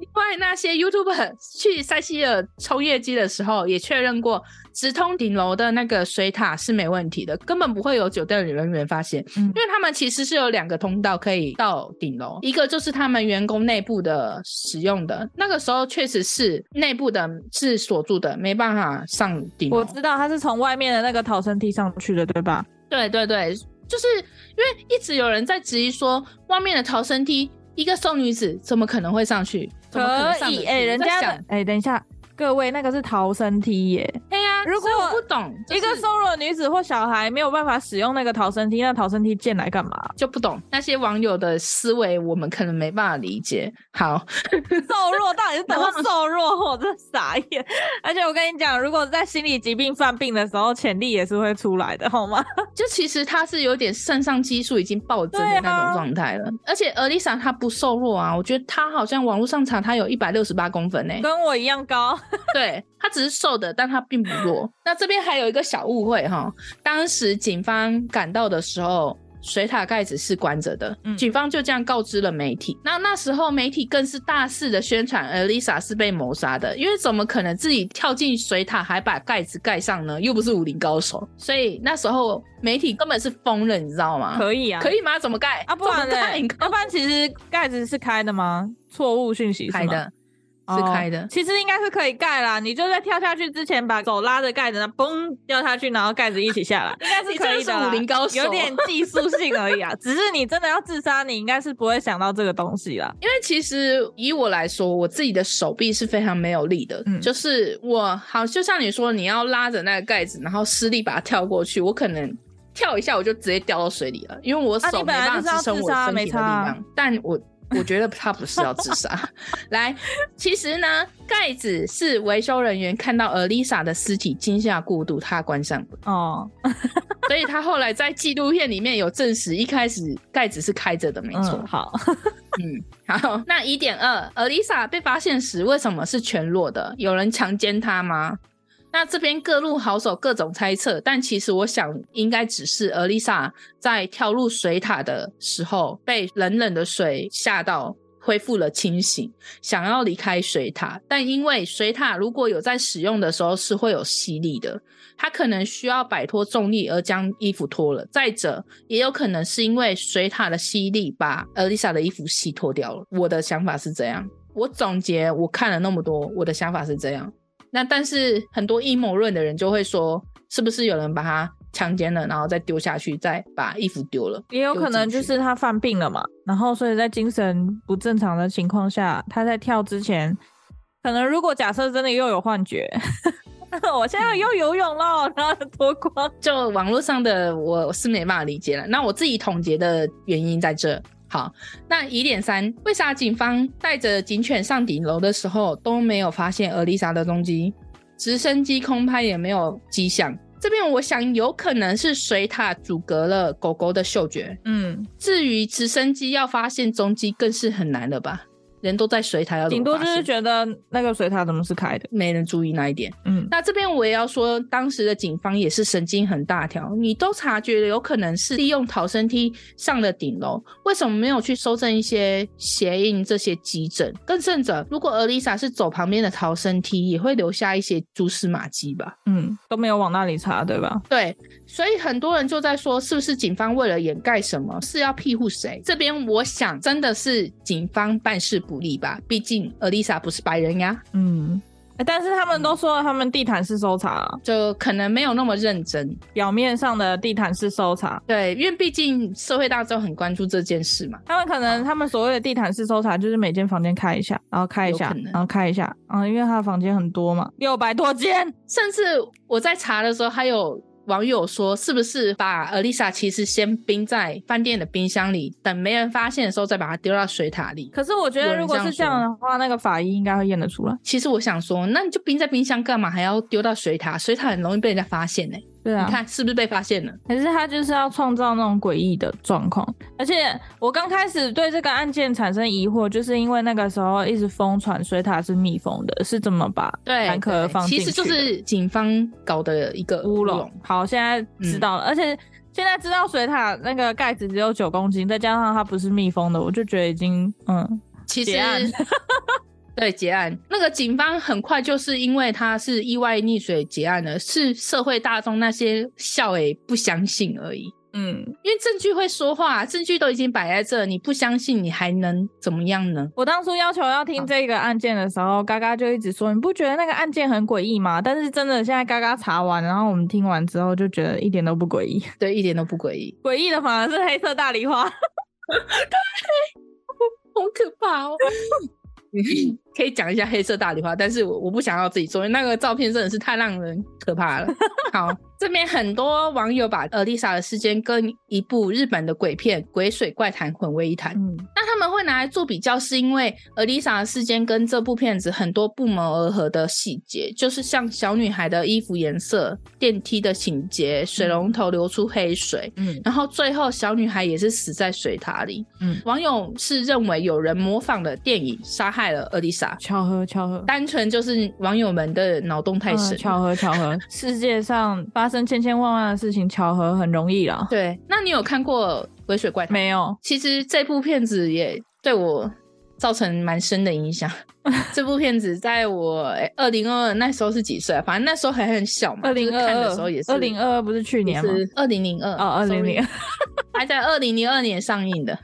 另外，那些 YouTuber 去塞西尔抽业绩的时候，也确认过直通顶楼的那个水塔是没问题的，根本不会有酒店人员发现，嗯、因为他们其实是有两个通道可以到顶楼，一个就是他们员工内部的使用的，那个时候确实是内部的是锁住的，没办法上顶楼。我知道他是从外面的那个逃生梯上去的，对吧？对对对，就是因为一直有人在质疑说，外面的逃生梯。一个瘦女子怎么可能会上去？可以，哎、欸，人家的，哎、欸，等一下。各位，那个是逃生梯耶。对呀、啊，如果我不懂，一个瘦弱女子或小孩没有办法使用那个逃生梯，那逃生梯建来干嘛？就不懂那些网友的思维，我们可能没办法理解。好，瘦弱到底是怎么瘦弱？我真傻眼。而且我跟你讲，如果在心理疾病犯病的时候，潜力也是会出来的，好吗？就其实他是有点肾上激素已经暴增的那种状态了。啊、而且 Elisa 她不瘦弱啊，我觉得她好像网络上查她有一百六十八公分呢，跟我一样高。对，他只是瘦的，但他并不弱。那这边还有一个小误会哈，当时警方赶到的时候。水塔盖子是关着的，嗯，警方就这样告知了媒体。那那时候媒体更是大肆的宣传，Elisa 是被谋杀的，因为怎么可能自己跳进水塔还把盖子盖上呢？又不是武林高手，所以那时候媒体根本是疯了，你知道吗？可以啊，可以吗？怎么盖啊？不然呢？要不然其实盖子是开的吗？错误讯息是吗？开的。是开的，哦、其实应该是可以盖啦。你就在跳下去之前，把手拉着盖子，那嘣掉下去，然后盖子一起下来，应该是可以的。武林高手，有点技术性而已啊。只是你真的要自杀，你应该是不会想到这个东西啦。因为其实以我来说，我自己的手臂是非常没有力的。嗯，就是我好，就像你说，你要拉着那个盖子，然后施力把它跳过去，我可能跳一下，我就直接掉到水里了，因为我手没办法支撑我身体的力量。啊、但我。我觉得他不是要自杀。来，其实呢，盖子是维修人员看到 Elisa 的尸体惊吓过度，他关上的。哦，所以他后来在纪录片里面有证实，一开始盖子是开着的，没错。嗯，好，嗯，好。那疑点二，Elisa 被发现时为什么是全裸的？有人强奸她吗？那这边各路好手各种猜测，但其实我想应该只是 Elisa 在跳入水塔的时候被冷冷的水吓到，恢复了清醒，想要离开水塔。但因为水塔如果有在使用的时候是会有吸力的，他可能需要摆脱重力而将衣服脱了。再者，也有可能是因为水塔的吸力把 Elisa 的衣服吸脱掉了。我的想法是这样。我总结，我看了那么多，我的想法是这样。那但是很多阴谋论的人就会说，是不是有人把他强奸了，然后再丢下去，再把衣服丢了？也有可能就是他犯病了嘛，然后所以在精神不正常的情况下，他在跳之前，可能如果假设真的又有幻觉，我现在又游泳了，然后脱光，就网络上的我是没办法理解了。那我自己统结的原因在这。好，那疑点三，为啥警方带着警犬上顶楼的时候都没有发现俄丽莎的踪迹？直升机空拍也没有迹象。这边我想有可能是水塔阻隔了狗狗的嗅觉。嗯，至于直升机要发现踪迹，更是很难了吧？人都在水塔，要顶多就是觉得那个水塔怎么是开的，没人注意那一点。嗯，那这边我也要说，当时的警方也是神经很大条，你都察觉了，有可能是利用逃生梯上了顶楼，为什么没有去搜证一些鞋印这些急诊？更甚者，如果尔丽莎是走旁边的逃生梯，也会留下一些蛛丝马迹吧？嗯，都没有往那里查，对吧？对，所以很多人就在说，是不是警方为了掩盖什么，是要庇护谁？这边我想，真的是警方办事不。不利吧，毕竟 Elisa 不是白人呀。嗯，但是他们都说他们地毯式搜查，就可能没有那么认真。表面上的地毯式搜查，对，因为毕竟社会大众很关注这件事嘛。他们可能他们所谓的地毯式搜查，就是每间房间开一下，然后开一下，然后开一下，嗯，因为他的房间很多嘛，六百多间，甚至我在查的时候还有。网友说：“是不是把 Elisa 其实先冰在饭店的冰箱里，等没人发现的时候再把它丢到水塔里？”可是我觉得，如果是这样的话，那个法医应该会验得出来。其实我想说，那你就冰在冰箱干嘛？还要丢到水塔？水塔很容易被人家发现呢、欸。对啊，你看是不是被发现了？可是他就是要创造那种诡异的状况。而且我刚开始对这个案件产生疑惑，就是因为那个时候一直疯传水塔是密封的，是怎么把坦克放进去？其实就是警方搞的一个乌龙。好，现在知道了，嗯、而且现在知道水塔那个盖子只有九公斤，再加上它不是密封的，我就觉得已经嗯，其实。对，结案，那个警方很快就是因为他是意外溺水结案的，是社会大众那些笑诶不相信而已。嗯，因为证据会说话，证据都已经摆在这，你不相信你还能怎么样呢？我当初要求要听这个案件的时候，嘎嘎就一直说，你不觉得那个案件很诡异吗？但是真的现在嘎嘎查完，然后我们听完之后就觉得一点都不诡异。对，一点都不诡异，诡异的反而是黑色大梨花。对，好可怕哦。可以讲一下黑色大理花，但是我我不想要自己做，因为那个照片真的是太让人可怕了。好，这边很多网友把 Elisa 的事件跟一部日本的鬼片《鬼水怪谈》混为一谈。嗯，那他们会拿来做比较，是因为尔丽莎的事件跟这部片子很多不谋而合的细节，就是像小女孩的衣服颜色、电梯的情节、水龙头流出黑水，嗯，然后最后小女孩也是死在水塔里，嗯，网友是认为有人模仿了电影杀害了尔丽莎，巧合巧合，单纯就是网友们的脑洞太深，巧合巧合，世界上发生千千万万的事情，巧合很容易啦。对，那你有看过？鬼水怪没有，其实这部片子也对我造成蛮深的影响。这部片子在我二零二二那时候是几岁啊？反正那时候还很小嘛。二零二二看的时候也是。二零二二不是去年吗？二零零二哦，二零零二还 在二零零二年上映的。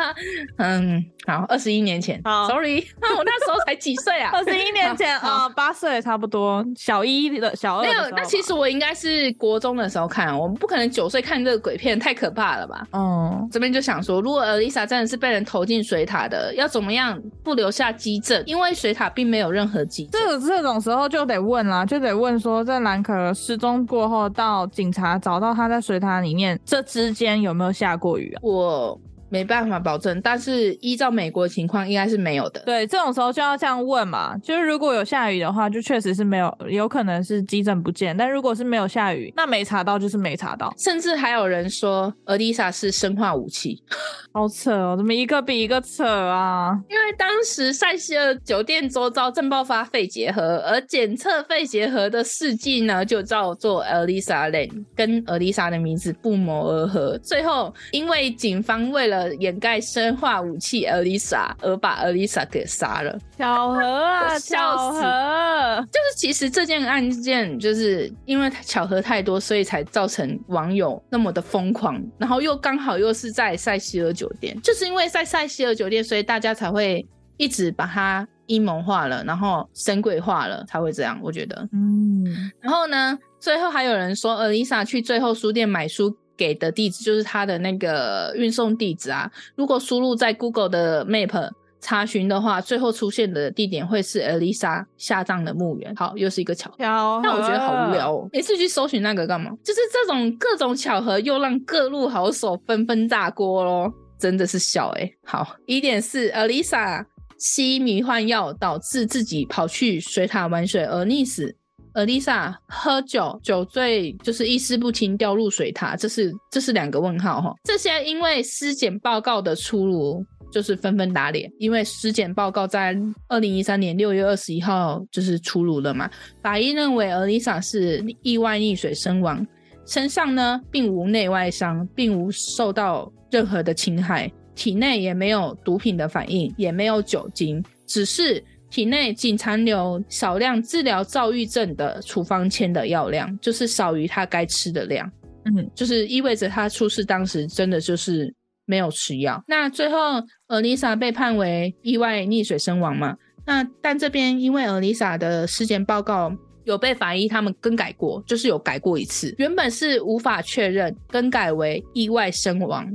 嗯，好，二十一年前。好，sorry，那我那时候才几岁啊？二十一年前啊，八岁差不多，小一的小二的。没有，那其实我应该是国中的时候看，我们不可能九岁看这个鬼片，太可怕了吧？嗯，这边就想说，如果尔丽莎真的是被人投进水塔的，要怎么样不留下迹证？因为水塔并没有任何迹证，这这种时候就得问啦，就得问说，在兰可失踪过后，到警察找到他在水塔里面，这之间有没有下过雨啊？我。没办法保证，但是依照美国的情况，应该是没有的。对，这种时候就要这样问嘛，就是如果有下雨的话，就确实是没有，有可能是基证不见。但如果是没有下雨，那没查到就是没查到。甚至还有人说，尔丽莎是生化武器，好扯哦，怎么一个比一个扯啊？因为当时塞西尔酒店周遭正爆发肺结核，而检测肺结核的试剂呢，就叫做尔丽莎 Lane，跟尔丽莎的名字不谋而合。最后，因为警方为了掩盖生化武器，Elisa 而把 Lisa 给杀了。巧合啊，巧合！就是其实这件案件，就是因为巧合太多，所以才造成网友那么的疯狂。然后又刚好又是在塞西尔酒店，就是因为在塞西尔酒店，所以大家才会一直把它阴谋化了，然后神鬼化了，才会这样。我觉得，嗯。然后呢，最后还有人说，，Elisa 去最后书店买书。给的地址就是它的那个运送地址啊。如果输入在 Google 的 Map 查询的话，最后出现的地点会是 Elisa 下葬的墓园。好，又是一个巧合。但我觉得好无聊哦。每次去搜寻那个干嘛？就是这种各种巧合，又让各路好手纷纷炸锅咯。真的是笑诶。好，疑点是 Elisa 吸迷幻药导致自己跑去水塔玩水而溺死。尔丽莎喝酒酒醉，就是意识不清掉入水塔，这是这是两个问号哈。这些因为尸检报告的出炉，就是纷纷打脸。因为尸检报告在二零一三年六月二十一号就是出炉了嘛。法医认为尔丽莎是意外溺水身亡，身上呢并无内外伤，并无受到任何的侵害，体内也没有毒品的反应，也没有酒精，只是。体内仅残留少量治疗躁郁症的处方签的药量，就是少于他该吃的量。嗯，就是意味着他出事当时真的就是没有吃药。那最后，尔丽莎被判为意外溺水身亡嘛？那但这边因为尔丽莎的尸检报告有被法医他们更改过，就是有改过一次，原本是无法确认，更改为意外身亡。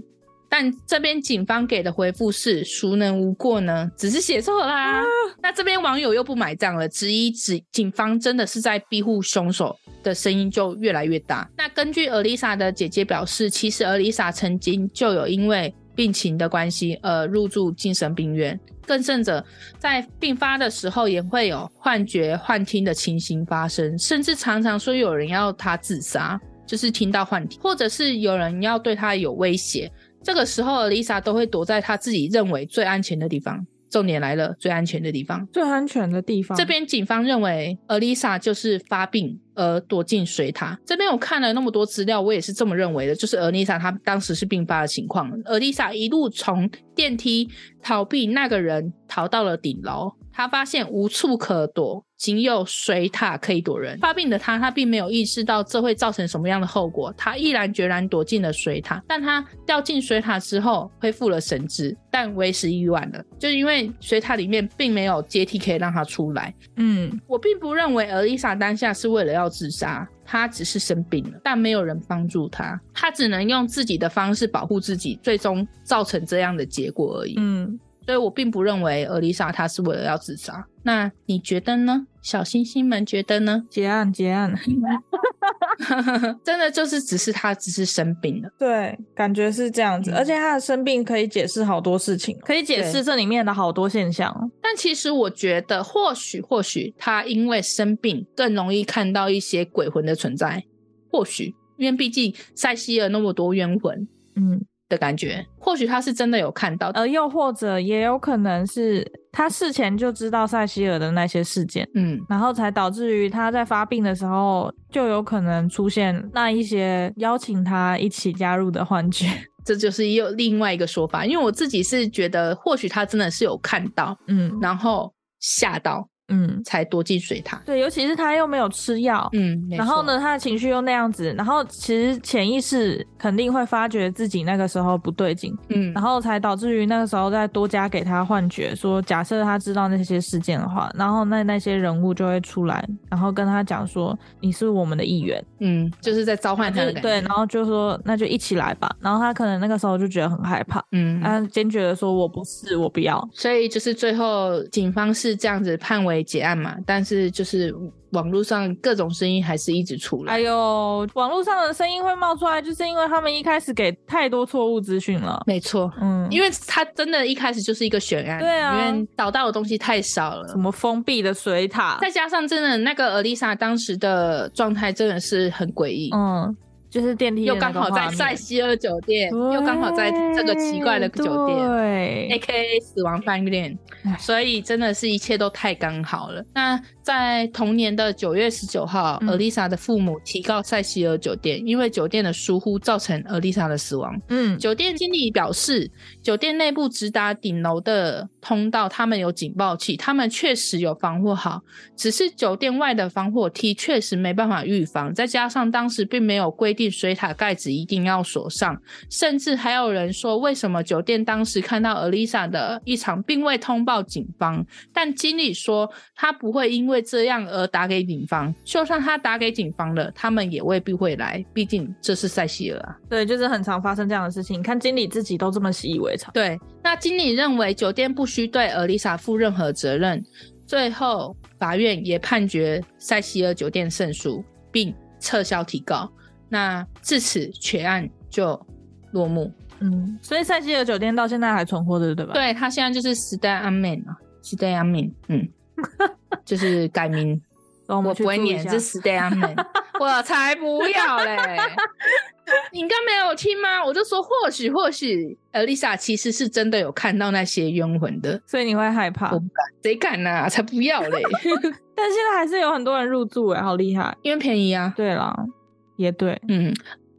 但这边警方给的回复是孰能无过呢？只是写错啦。啊、那这边网友又不买账了，质疑指警方真的是在庇护凶手的声音就越来越大。那根据尔丽莎的姐姐表示，其实尔丽莎曾经就有因为病情的关系而入住精神病院，更甚者在病发的时候也会有幻觉、幻听的情形发生，甚至常常说有人要她自杀，就是听到幻听，或者是有人要对她有威胁。这个时候，，Lisa 都会躲在她自己认为最安全的地方。重点来了，最安全的地方，最安全的地方。这边警方认为，，Lisa 就是发病而躲进水塔。这边我看了那么多资料，我也是这么认为的，就是尔丽莎她当时是病发的情况。尔丽莎一路从电梯逃避，那个人逃到了顶楼，她发现无处可躲。仅有水塔可以躲人。发病的他，他并没有意识到这会造成什么样的后果，他毅然决然躲进了水塔。但他掉进水塔之后，恢复了神智，但为时已晚了。就是因为水塔里面并没有阶梯可以让他出来。嗯，我并不认为尔丽莎当下是为了要自杀，他只是生病了，但没有人帮助他，他只能用自己的方式保护自己，最终造成这样的结果而已。嗯。所以我并不认为尔丽莎她是为了要自杀。那你觉得呢？小星星们觉得呢？结案，结案。真的就是只是他只是生病了。对，感觉是这样子，嗯、而且他的生病可以解释好多事情，可以解释这里面的好多现象。但其实我觉得，或许或许他因为生病更容易看到一些鬼魂的存在，或许因为毕竟塞西尔那么多冤魂，嗯。的感觉，或许他是真的有看到，而又或者也有可能是他事前就知道塞西尔的那些事件，嗯，然后才导致于他在发病的时候就有可能出现那一些邀请他一起加入的幻觉，这就是又另外一个说法。因为我自己是觉得，或许他真的是有看到，嗯，然后吓到。嗯，才躲进水塔。对，尤其是他又没有吃药，嗯，然后呢，他的情绪又那样子，然后其实潜意识肯定会发觉自己那个时候不对劲，嗯，然后才导致于那个时候再多加给他幻觉，说假设他知道那些事件的话，然后那那些人物就会出来，然后跟他讲说你是我们的一员，嗯，就是在召唤他的感觉，对，然后就说那就一起来吧，然后他可能那个时候就觉得很害怕，嗯，他坚决的说我不是，我不要，所以就是最后警方是这样子判为。结案嘛，但是就是网络上各种声音还是一直出来。哎呦，网络上的声音会冒出来，就是因为他们一开始给太多错误资讯了。没错，嗯，因为他真的一开始就是一个悬案，对啊，因为找到的东西太少了，什么封闭的水塔，再加上真的那个尔丽莎当时的状态真的是很诡异，嗯。就是电梯又刚好在塞西尔酒店，又刚好在这个奇怪的酒店，对，AKA 死亡饭店，所以真的是一切都太刚好了。那在同年的九月十九号，尔丽莎的父母提告塞西尔酒店，因为酒店的疏忽造成尔丽莎的死亡。嗯，酒店经理表示，酒店内部直达顶楼的通道，他们有警报器，他们确实有防护好，只是酒店外的防火梯确实没办法预防，再加上当时并没有规定。水塔盖子一定要锁上，甚至还有人说，为什么酒店当时看到 lisa 的异常，并未通报警方？但经理说，他不会因为这样而打给警方。就算他打给警方了，他们也未必会来，毕竟这是塞西尔啊。对，就是很常发生这样的事情。看经理自己都这么习以为常。对，那经理认为酒店不需对尔丽莎负任何责任。最后，法院也判决塞西尔酒店胜诉，并撤销提告。那至此，全案就落幕。嗯，所以塞西尔酒店到现在还存活着，对吧？对，他现在就是 Stay Amen 啊，Stay Amen，嗯，就是改名。我，我不会念，这 Stay Amen，我才不要嘞！你刚没有听吗？我就说，或许或许，尔丽莎其实是真的有看到那些冤魂的，所以你会害怕？我不敢，谁敢呐、啊？才不要嘞！但现在还是有很多人入住哎，好厉害，因为便宜啊。对了。也对，嗯，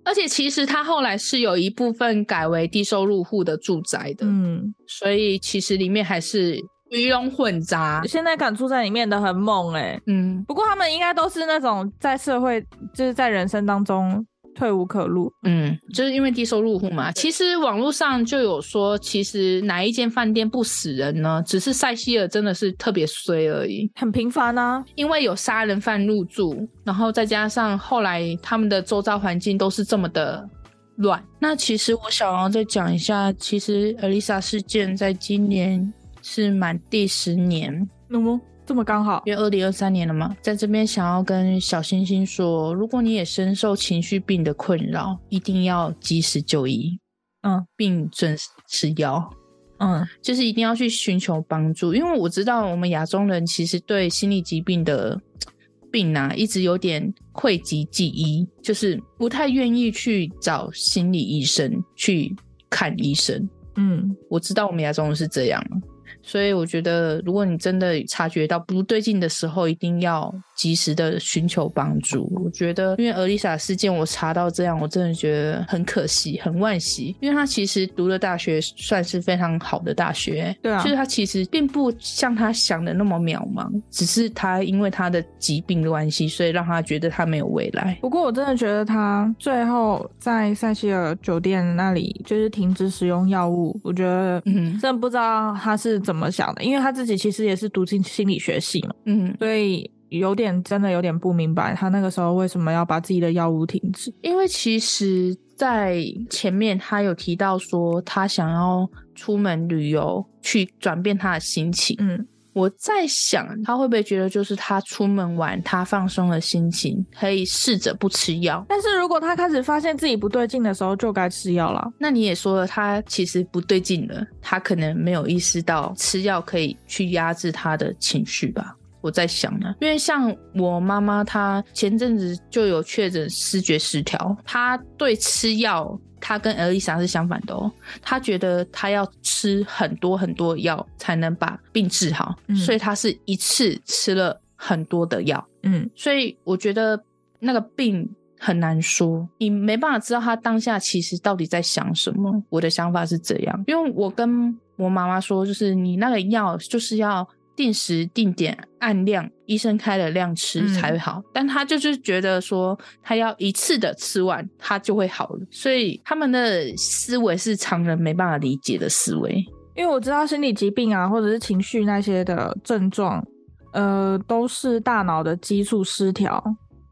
而且其实它后来是有一部分改为低收入户的住宅的，嗯，所以其实里面还是鱼龙混杂。现在敢住在里面的很猛哎、欸，嗯，不过他们应该都是那种在社会，就是在人生当中。退无可入，嗯，就是因为低收入户嘛。其实网络上就有说，其实哪一间饭店不死人呢？只是塞西尔真的是特别衰而已，很频繁啊。因为有杀人犯入住，然后再加上后来他们的周遭环境都是这么的乱。那其实我想要再讲一下，其实 Elisa 事件在今年是满第十年。那么。这么刚好，因为二零二三年了嘛，在这边想要跟小星星说，如果你也深受情绪病的困扰，一定要及时就医，嗯，并准时吃药，嗯，就是一定要去寻求帮助，因为我知道我们亚洲人其实对心理疾病的病啊，一直有点讳疾忌医，就是不太愿意去找心理医生去看医生，嗯，我知道我们亚洲人是这样。所以我觉得，如果你真的察觉到不对劲的时候，一定要及时的寻求帮助。我觉得，因为尔丽莎事件，我查到这样，我真的觉得很可惜，很惋惜。因为他其实读的大学算是非常好的大学，对啊，就是他其实并不像他想的那么渺茫，只是他因为他的疾病的关系，所以让他觉得他没有未来。不过我真的觉得他最后在塞西尔酒店那里就是停止使用药物，我觉得，嗯，真的不知道他是怎么想的，因为他自己其实也是读进心理学系嘛，嗯，所以。有点真的有点不明白，他那个时候为什么要把自己的药物停止？因为其实，在前面他有提到说，他想要出门旅游，去转变他的心情。嗯，我在想，他会不会觉得就是他出门玩，他放松了心情，可以试着不吃药。但是如果他开始发现自己不对劲的时候，就该吃药了。那你也说了，他其实不对劲了，他可能没有意识到吃药可以去压制他的情绪吧。我在想呢，因为像我妈妈，她前阵子就有确诊视觉失调，她对吃药，她跟艾丽莎是相反的哦。她觉得她要吃很多很多药才能把病治好，嗯、所以她是一次吃了很多的药。嗯，所以我觉得那个病很难说，你没办法知道她当下其实到底在想什么。我的想法是这样，因为我跟我妈妈说，就是你那个药就是要。定时定点按量，医生开了量吃才会好。嗯、但他就是觉得说，他要一次的吃完，他就会好了。所以他们的思维是常人没办法理解的思维。因为我知道心理疾病啊，或者是情绪那些的症状，呃，都是大脑的激素失调。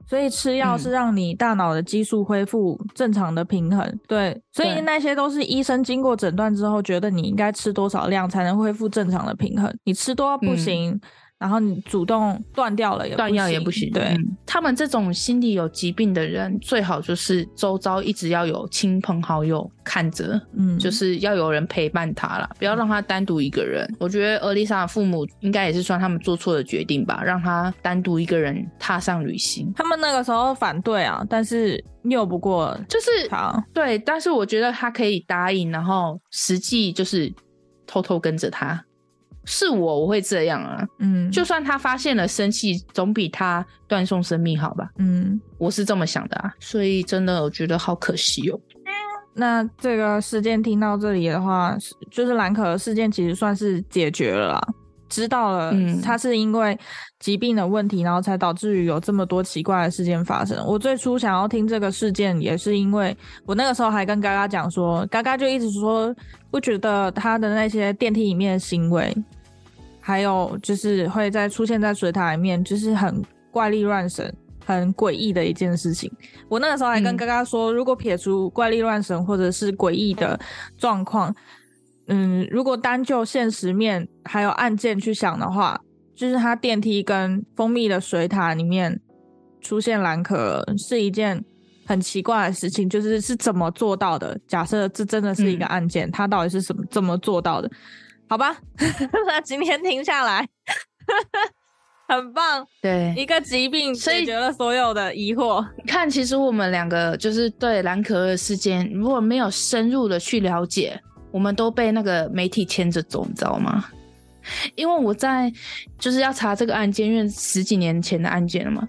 所以吃药是让你大脑的激素恢复正常的平衡，嗯、对，所以那些都是医生经过诊断之后觉得你应该吃多少量才能恢复正常的平衡，你吃多不行。嗯然后你主动断掉了也断药也不行。对、嗯、他们这种心理有疾病的人，最好就是周遭一直要有亲朋好友看着，嗯，就是要有人陪伴他啦，不要让他单独一个人。我觉得艾丽莎的父母应该也是算他们做错的决定吧，让他单独一个人踏上旅行。他们那个时候反对啊，但是拗不过，就是好对，但是我觉得他可以答应，然后实际就是偷偷跟着他。是我，我会这样啊。嗯，就算他发现了生气，总比他断送生命好吧。嗯，我是这么想的啊。所以真的，我觉得好可惜哦。那这个事件听到这里的话，就是兰可的事件其实算是解决了啦。知道了，他是因为疾病的问题，然后才导致于有这么多奇怪的事件发生。我最初想要听这个事件，也是因为我那个时候还跟嘎嘎讲说，嘎嘎就一直说不觉得他的那些电梯里面的行为。还有就是会在出现在水塔里面，就是很怪力乱神、很诡异的一件事情。我那个时候还跟嘎嘎说，如果撇除怪力乱神或者是诡异的状况，嗯，如果单就现实面还有案件去想的话，就是他电梯跟封闭的水塔里面出现蓝可是一件很奇怪的事情，就是是怎么做到的？假设这真的是一个案件，他到底是什么怎么做到的？好吧，那 今天停下来，很棒。对，一个疾病解决了所有的疑惑。你看，其实我们两个就是对蓝可儿事件，如果没有深入的去了解，我们都被那个媒体牵着走，你知道吗？因为我在就是要查这个案件，因为十几年前的案件了嘛。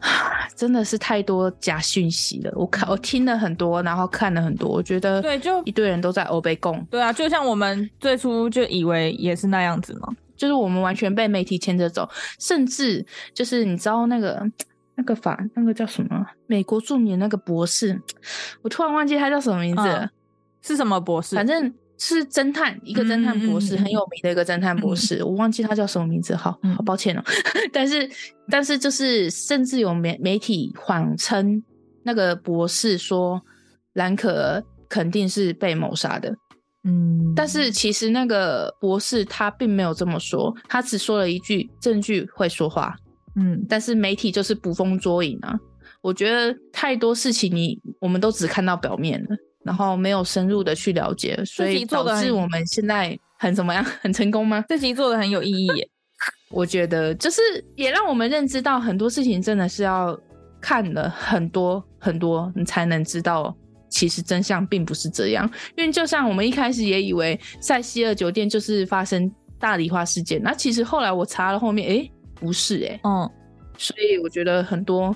真的是太多假讯息了，我看 我听了很多，然后看了很多，我觉得对，就一堆人都在欧北共。对啊，就像我们最初就以为也是那样子嘛，就是我们完全被媒体牵着走，甚至就是你知道那个 那个法那个叫什么？美国著名的那个博士，我突然忘记他叫什么名字了，嗯，是什么博士？反正。是侦探，一个侦探博士，很有名的一个侦探博士，嗯、我忘记他叫什么名字，好好抱歉哦、但是，但是就是甚至有媒媒体谎称那个博士说兰可儿肯定是被谋杀的，嗯，但是其实那个博士他并没有这么说，他只说了一句证据会说话，嗯，但是媒体就是捕风捉影啊。我觉得太多事情你我们都只看到表面了。然后没有深入的去了解，所以导致我们现在很怎么样？很成功吗？这集做的很有意义耶，我觉得就是也让我们认知到很多事情真的是要看了很多很多，你才能知道其实真相并不是这样。因为就像我们一开始也以为塞西尔酒店就是发生大理花事件，那其实后来我查了后面，诶，不是诶，嗯，所以我觉得很多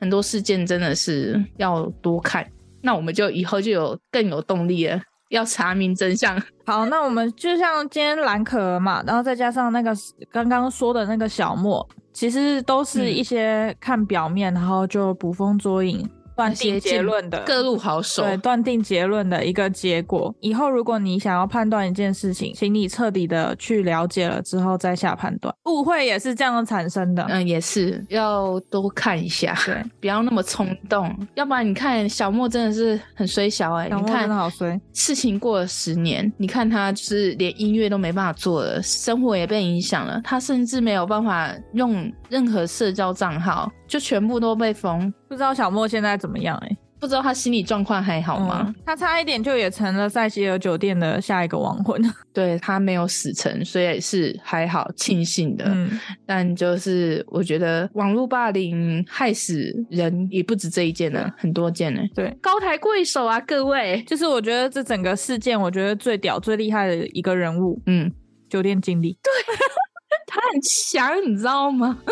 很多事件真的是要多看。那我们就以后就有更有动力了，要查明真相。好，那我们就像今天蓝可儿嘛，然后再加上那个刚刚说的那个小莫，其实都是一些看表面，嗯、然后就捕风捉影，断定结论的各路好手，对，断定结论的一个结果。以后如果你想要判断一件事情，请你彻底的去了解了之后再下判断。误会也是这样产生的，嗯，也是要多看一下，对，不要那么冲动，要不然你看小莫真的是很衰小哎、欸，小莫真的好衰。事情过了十年，你看他就是连音乐都没办法做了，生活也被影响了，他甚至没有办法用任何社交账号，就全部都被封。不知道小莫现在怎么样哎、欸？不知道他心理状况还好吗？嗯、他差一点就也成了塞西尔酒店的下一个亡魂。对，他没有死成，所以是还好，庆幸的。嗯，但就是我觉得网络霸凌害死人也不止这一件呢，很多件呢。对，高抬贵手啊，各位！就是我觉得这整个事件，我觉得最屌、最厉害的一个人物，嗯，酒店经理。对。他很强，你知道吗？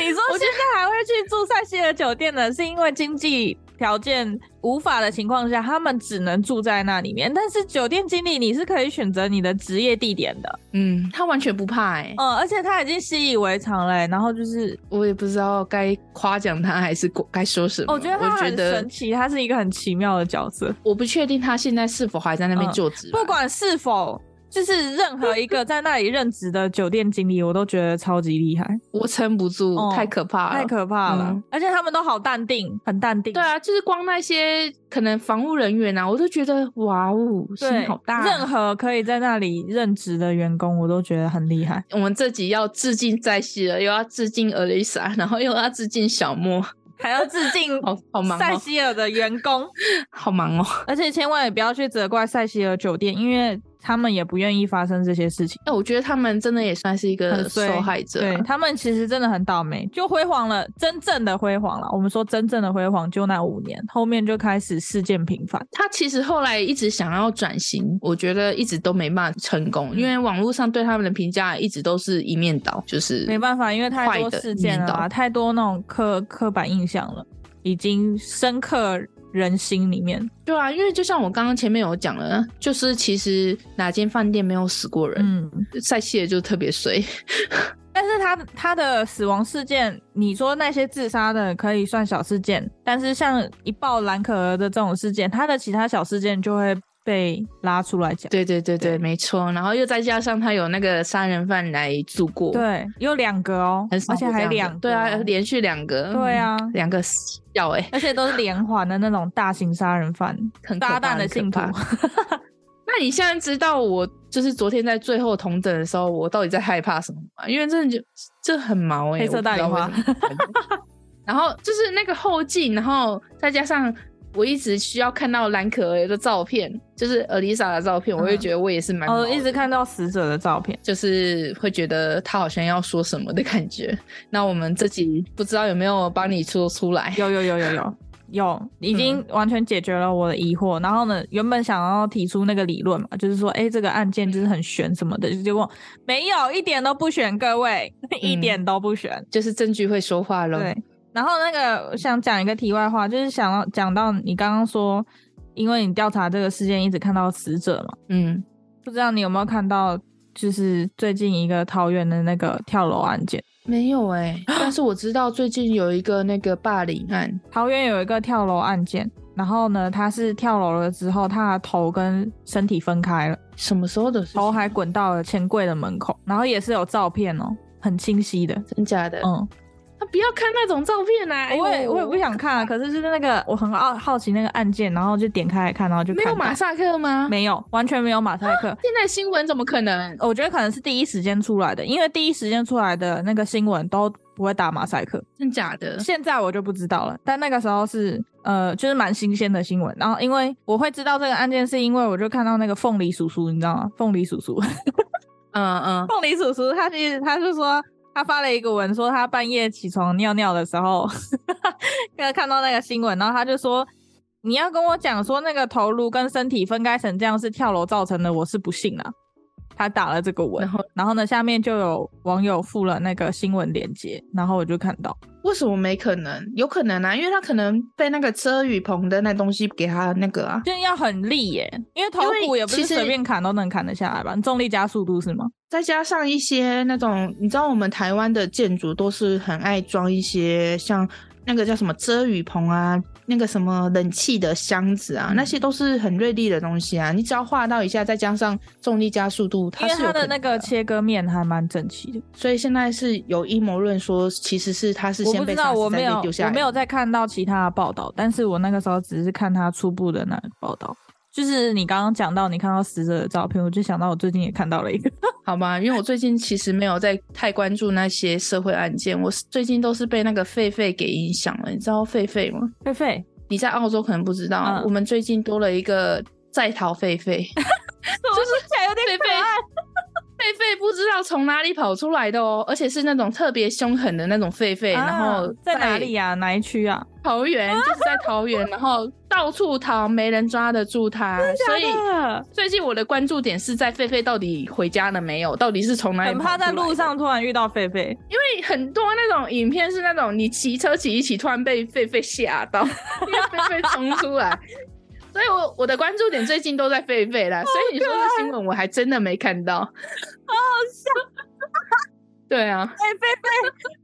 你说现在还会去住塞西尔酒店的，是因为经济条件无法的情况下，他们只能住在那里面。但是酒店经理，你是可以选择你的职业地点的。嗯，他完全不怕哎、欸。嗯，而且他已经习以为常了、欸。然后就是，我也不知道该夸奖他还是该说什么。我觉得他很神奇，他是一个很奇妙的角色。我不确定他现在是否还在那边就职、嗯。不管是否。就是任何一个在那里任职的酒店经理，我都觉得超级厉害。我撑不住，哦，太可怕了，太可怕了，嗯。而且他们都好淡定，很淡定。对啊，就是光那些可能防务人员啊，我都觉得哇哦，心好大。任何可以在那里任职的员工，我都觉得很厉害。我们这集要致敬塞西尔，又要致敬阿丽莎，然后又要致敬小莫，还要致敬好好忙塞西尔的员工，好忙哦。而且千万也不要去责怪塞西尔酒店，因为。他们也不愿意发生这些事情。哎，我觉得他们真的也算是一个受害者啊。对，他们其实真的很倒霉，就辉煌了，真正的辉煌了。我们说真正的辉煌就那五年，后面就开始事件频繁。他其实后来一直想要转型，我觉得一直都没办法成功，因为网络上对他们的评价一直都是一面倒，就是没办法，因为太多事件了啊，太多那种刻刻板印象了，已经深刻。人心里面，对啊，因为就像我刚刚前面有讲了，就是其实哪间饭店没有死过人，嗯，塞西也就特别衰，但是他他的死亡事件，你说那些自杀的可以算小事件，但是像一爆蓝可儿的这种事件，他的其他小事件就会。被拉出来讲，对对对对，对没错。然后又再加上他有那个杀人犯来住过，对，有两个哦，而且还两个，对啊，连续两个，对啊，两个要哎，而且都是连环的那种大型杀人犯，很大胆的信徒。那你现在知道我就是昨天在最后同等的时候，我到底在害怕什么吗？因为真的就这很毛哎、欸，黑色大丽花，然后就是那个后劲，然后再加上。我一直需要看到蓝可儿的照片，就是阿丽莎的照片，我会觉得我也是蛮……哦、嗯，一直看到死者的照片，就是会觉得他好像要说什么的感觉。那我们自己不知道有没有帮你说出来？有有有有有 有，已经完全解决了我的疑惑。嗯、然后呢，原本想要提出那个理论嘛，就是说，哎、欸，这个案件就是很悬什么的，结果没有一点都不悬，各位、嗯、一点都不悬，就是证据会说话喽。对。然后那个我想讲一个题外话，就是想要讲到你刚刚说，因为你调查这个事件一直看到死者嘛，嗯，不知道你有没有看到，就是最近一个桃园的那个跳楼案件？没有哎、欸，但是我知道最近有一个那个霸凌案，桃园有一个跳楼案件，然后呢，他是跳楼了之后，他的头跟身体分开了，什么时候的事？头还滚到了钱柜的门口，然后也是有照片哦，很清晰的，真假的？嗯。他不要看那种照片啊！我也我也不想看啊。可是就是那个我很好好奇那个案件，然后就点开来看，然后就没有马赛克吗？没有，完全没有马赛克。现在新闻怎么可能？我觉得可能是第一时间出来的，因为第一时间出来的那个新闻都不会打马赛克。真假的？现在我就不知道了。但那个时候是呃，就是蛮新鲜的新闻。然后因为我会知道这个案件，是因为我就看到那个凤梨叔叔，你知道吗？凤梨叔叔，嗯嗯，凤梨叔叔，他其实他就说。他发了一个文，说他半夜起床尿尿的时候，看到那个新闻，然后他就说：“你要跟我讲说那个头颅跟身体分开成这样是跳楼造成的，我是不信啊。”他打了这个文，然后，然后呢，下面就有网友附了那个新闻链接，然后我就看到，为什么没可能？有可能啊，因为他可能被那个遮雨棚的那东西给他那个啊，就要很力耶，因为头骨也不是随便砍都能砍得下来吧？重力加速度是吗？再加上一些那种，你知道我们台湾的建筑都是很爱装一些像那个叫什么遮雨棚啊，那个什么冷气的箱子啊，嗯、那些都是很锐利的东西啊。你只要画到一下，再加上重力加速度，它的，它的那个切割面还蛮整齐的。所以现在是有阴谋论说，其实是它是先被杀死再被丢下来。我没有再看到其他的报道，但是我那个时候只是看他初步的那个报道。就是你刚刚讲到你看到死者的照片，我就想到我最近也看到了一个，好吧，因为我最近其实没有在太关注那些社会案件，我最近都是被那个狒狒给影响了。你知道狒狒吗？狒狒，你在澳洲可能不知道，嗯、我们最近多了一个在逃狒狒，就是起来有点可爱。狒狒不知道从哪里跑出来的哦，而且是那种特别凶狠的那种狒狒，啊、然后在，在哪里呀、啊？哪一区啊？桃园，就是在桃园，然后到处逃，没人抓得住它。所以最近我的关注点是在狒狒到底回家了没有？到底是从哪里跑？很怕在路上突然遇到狒狒，因为很多那种影片是那种你骑车骑一骑，突然被狒狒吓到，因为狒狒冲出来。所以我我的关注点最近都在狒狒啦，所以你说的新闻我还真的没看到，好好笑。对啊，哎、欸，狒狒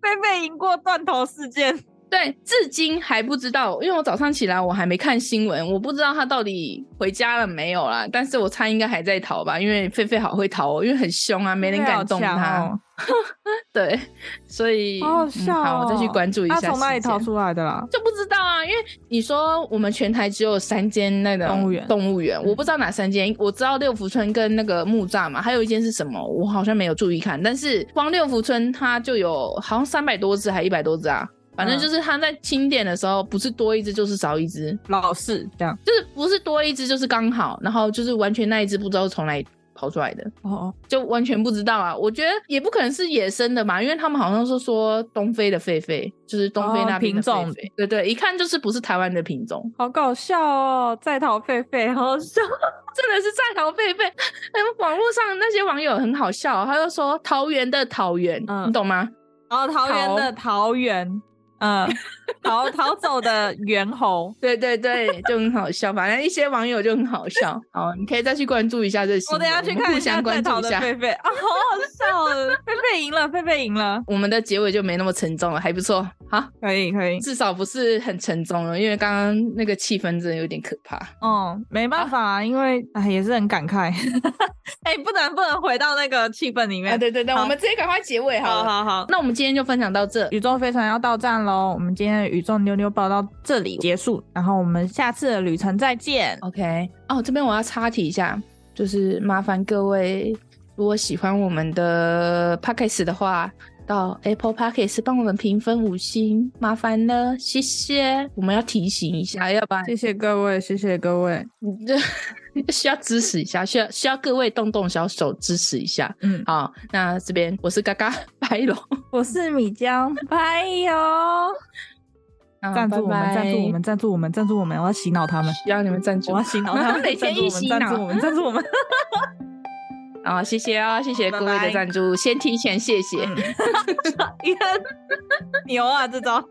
狒狒赢过断头事件，对，至今还不知道，因为我早上起来我还没看新闻，我不知道他到底回家了没有啦。但是我猜应该还在逃吧，因为狒狒好会逃哦，因为很凶啊，没人敢动他。对，所以好好笑、哦嗯。好，我再去关注一下。他从哪里逃出来的啦？就不知道啊，因为你说我们全台只有三间那个动物园，动物园，我不知道哪三间。我知道六福村跟那个木栅嘛，还有一间是什么？我好像没有注意看。但是光六福村它就有好像三百多只，还一百多只啊。反正就是它在清点的时候，不是多一只就是少一只，老是这样，就是不是多一只就是刚好，然后就是完全那一只不知道从哪里。跑出来的哦哦，就完全不知道啊！我觉得也不可能是野生的嘛，因为他们好像是说东非的狒狒，就是东非那边的品种，对对，一看就是不是台湾的品种，好搞笑哦！在逃狒狒，好好笑，真的是在逃狒狒。哎，网络上那些网友很好笑，他就说桃园的桃园，嗯，你懂吗？哦，桃园的桃园。嗯，逃逃走的猿猴，对对对，就很好笑。反正一些网友就很好笑。好，你可以再去关注一下这些。我等下去看一下关注一下狒狒啊，好好笑！狒狒赢了，狒狒赢了。我们的结尾就没那么沉重了，还不错。好，可以可以，至少不是很沉重了，因为刚刚那个气氛真的有点可怕。哦、嗯，没办法，啊、因为哎也是很感慨。哎、欸，不能不能回到那个气氛里面。啊、对对对，我们直接赶快结尾好了。好好好，那我们今天就分享到这，宇宙飞船要到站喽。我们今天的宇宙妞妞报到这里结束，然后我们下次的旅程再见。OK，哦，这边我要插题一下，就是麻烦各位，如果喜欢我们的 Podcast 的话，到 Apple Podcast 帮我们评分五星，麻烦了，谢谢。我们要提醒一下，要不然谢谢各位，谢谢各位，需要支持一下，需要需要各位动动小手支持一下。嗯，好，那这边我是嘎嘎，白龙，我是米浆，拜哟。赞助我们，赞助我们，赞助我们，赞助我们！我要洗脑他们，需要你们赞助，我要洗脑他们，每天一洗脑，赞助我们，赞助我们。啊，谢谢啊，谢谢各位的赞助，先提前谢谢。你看，牛啊，这招。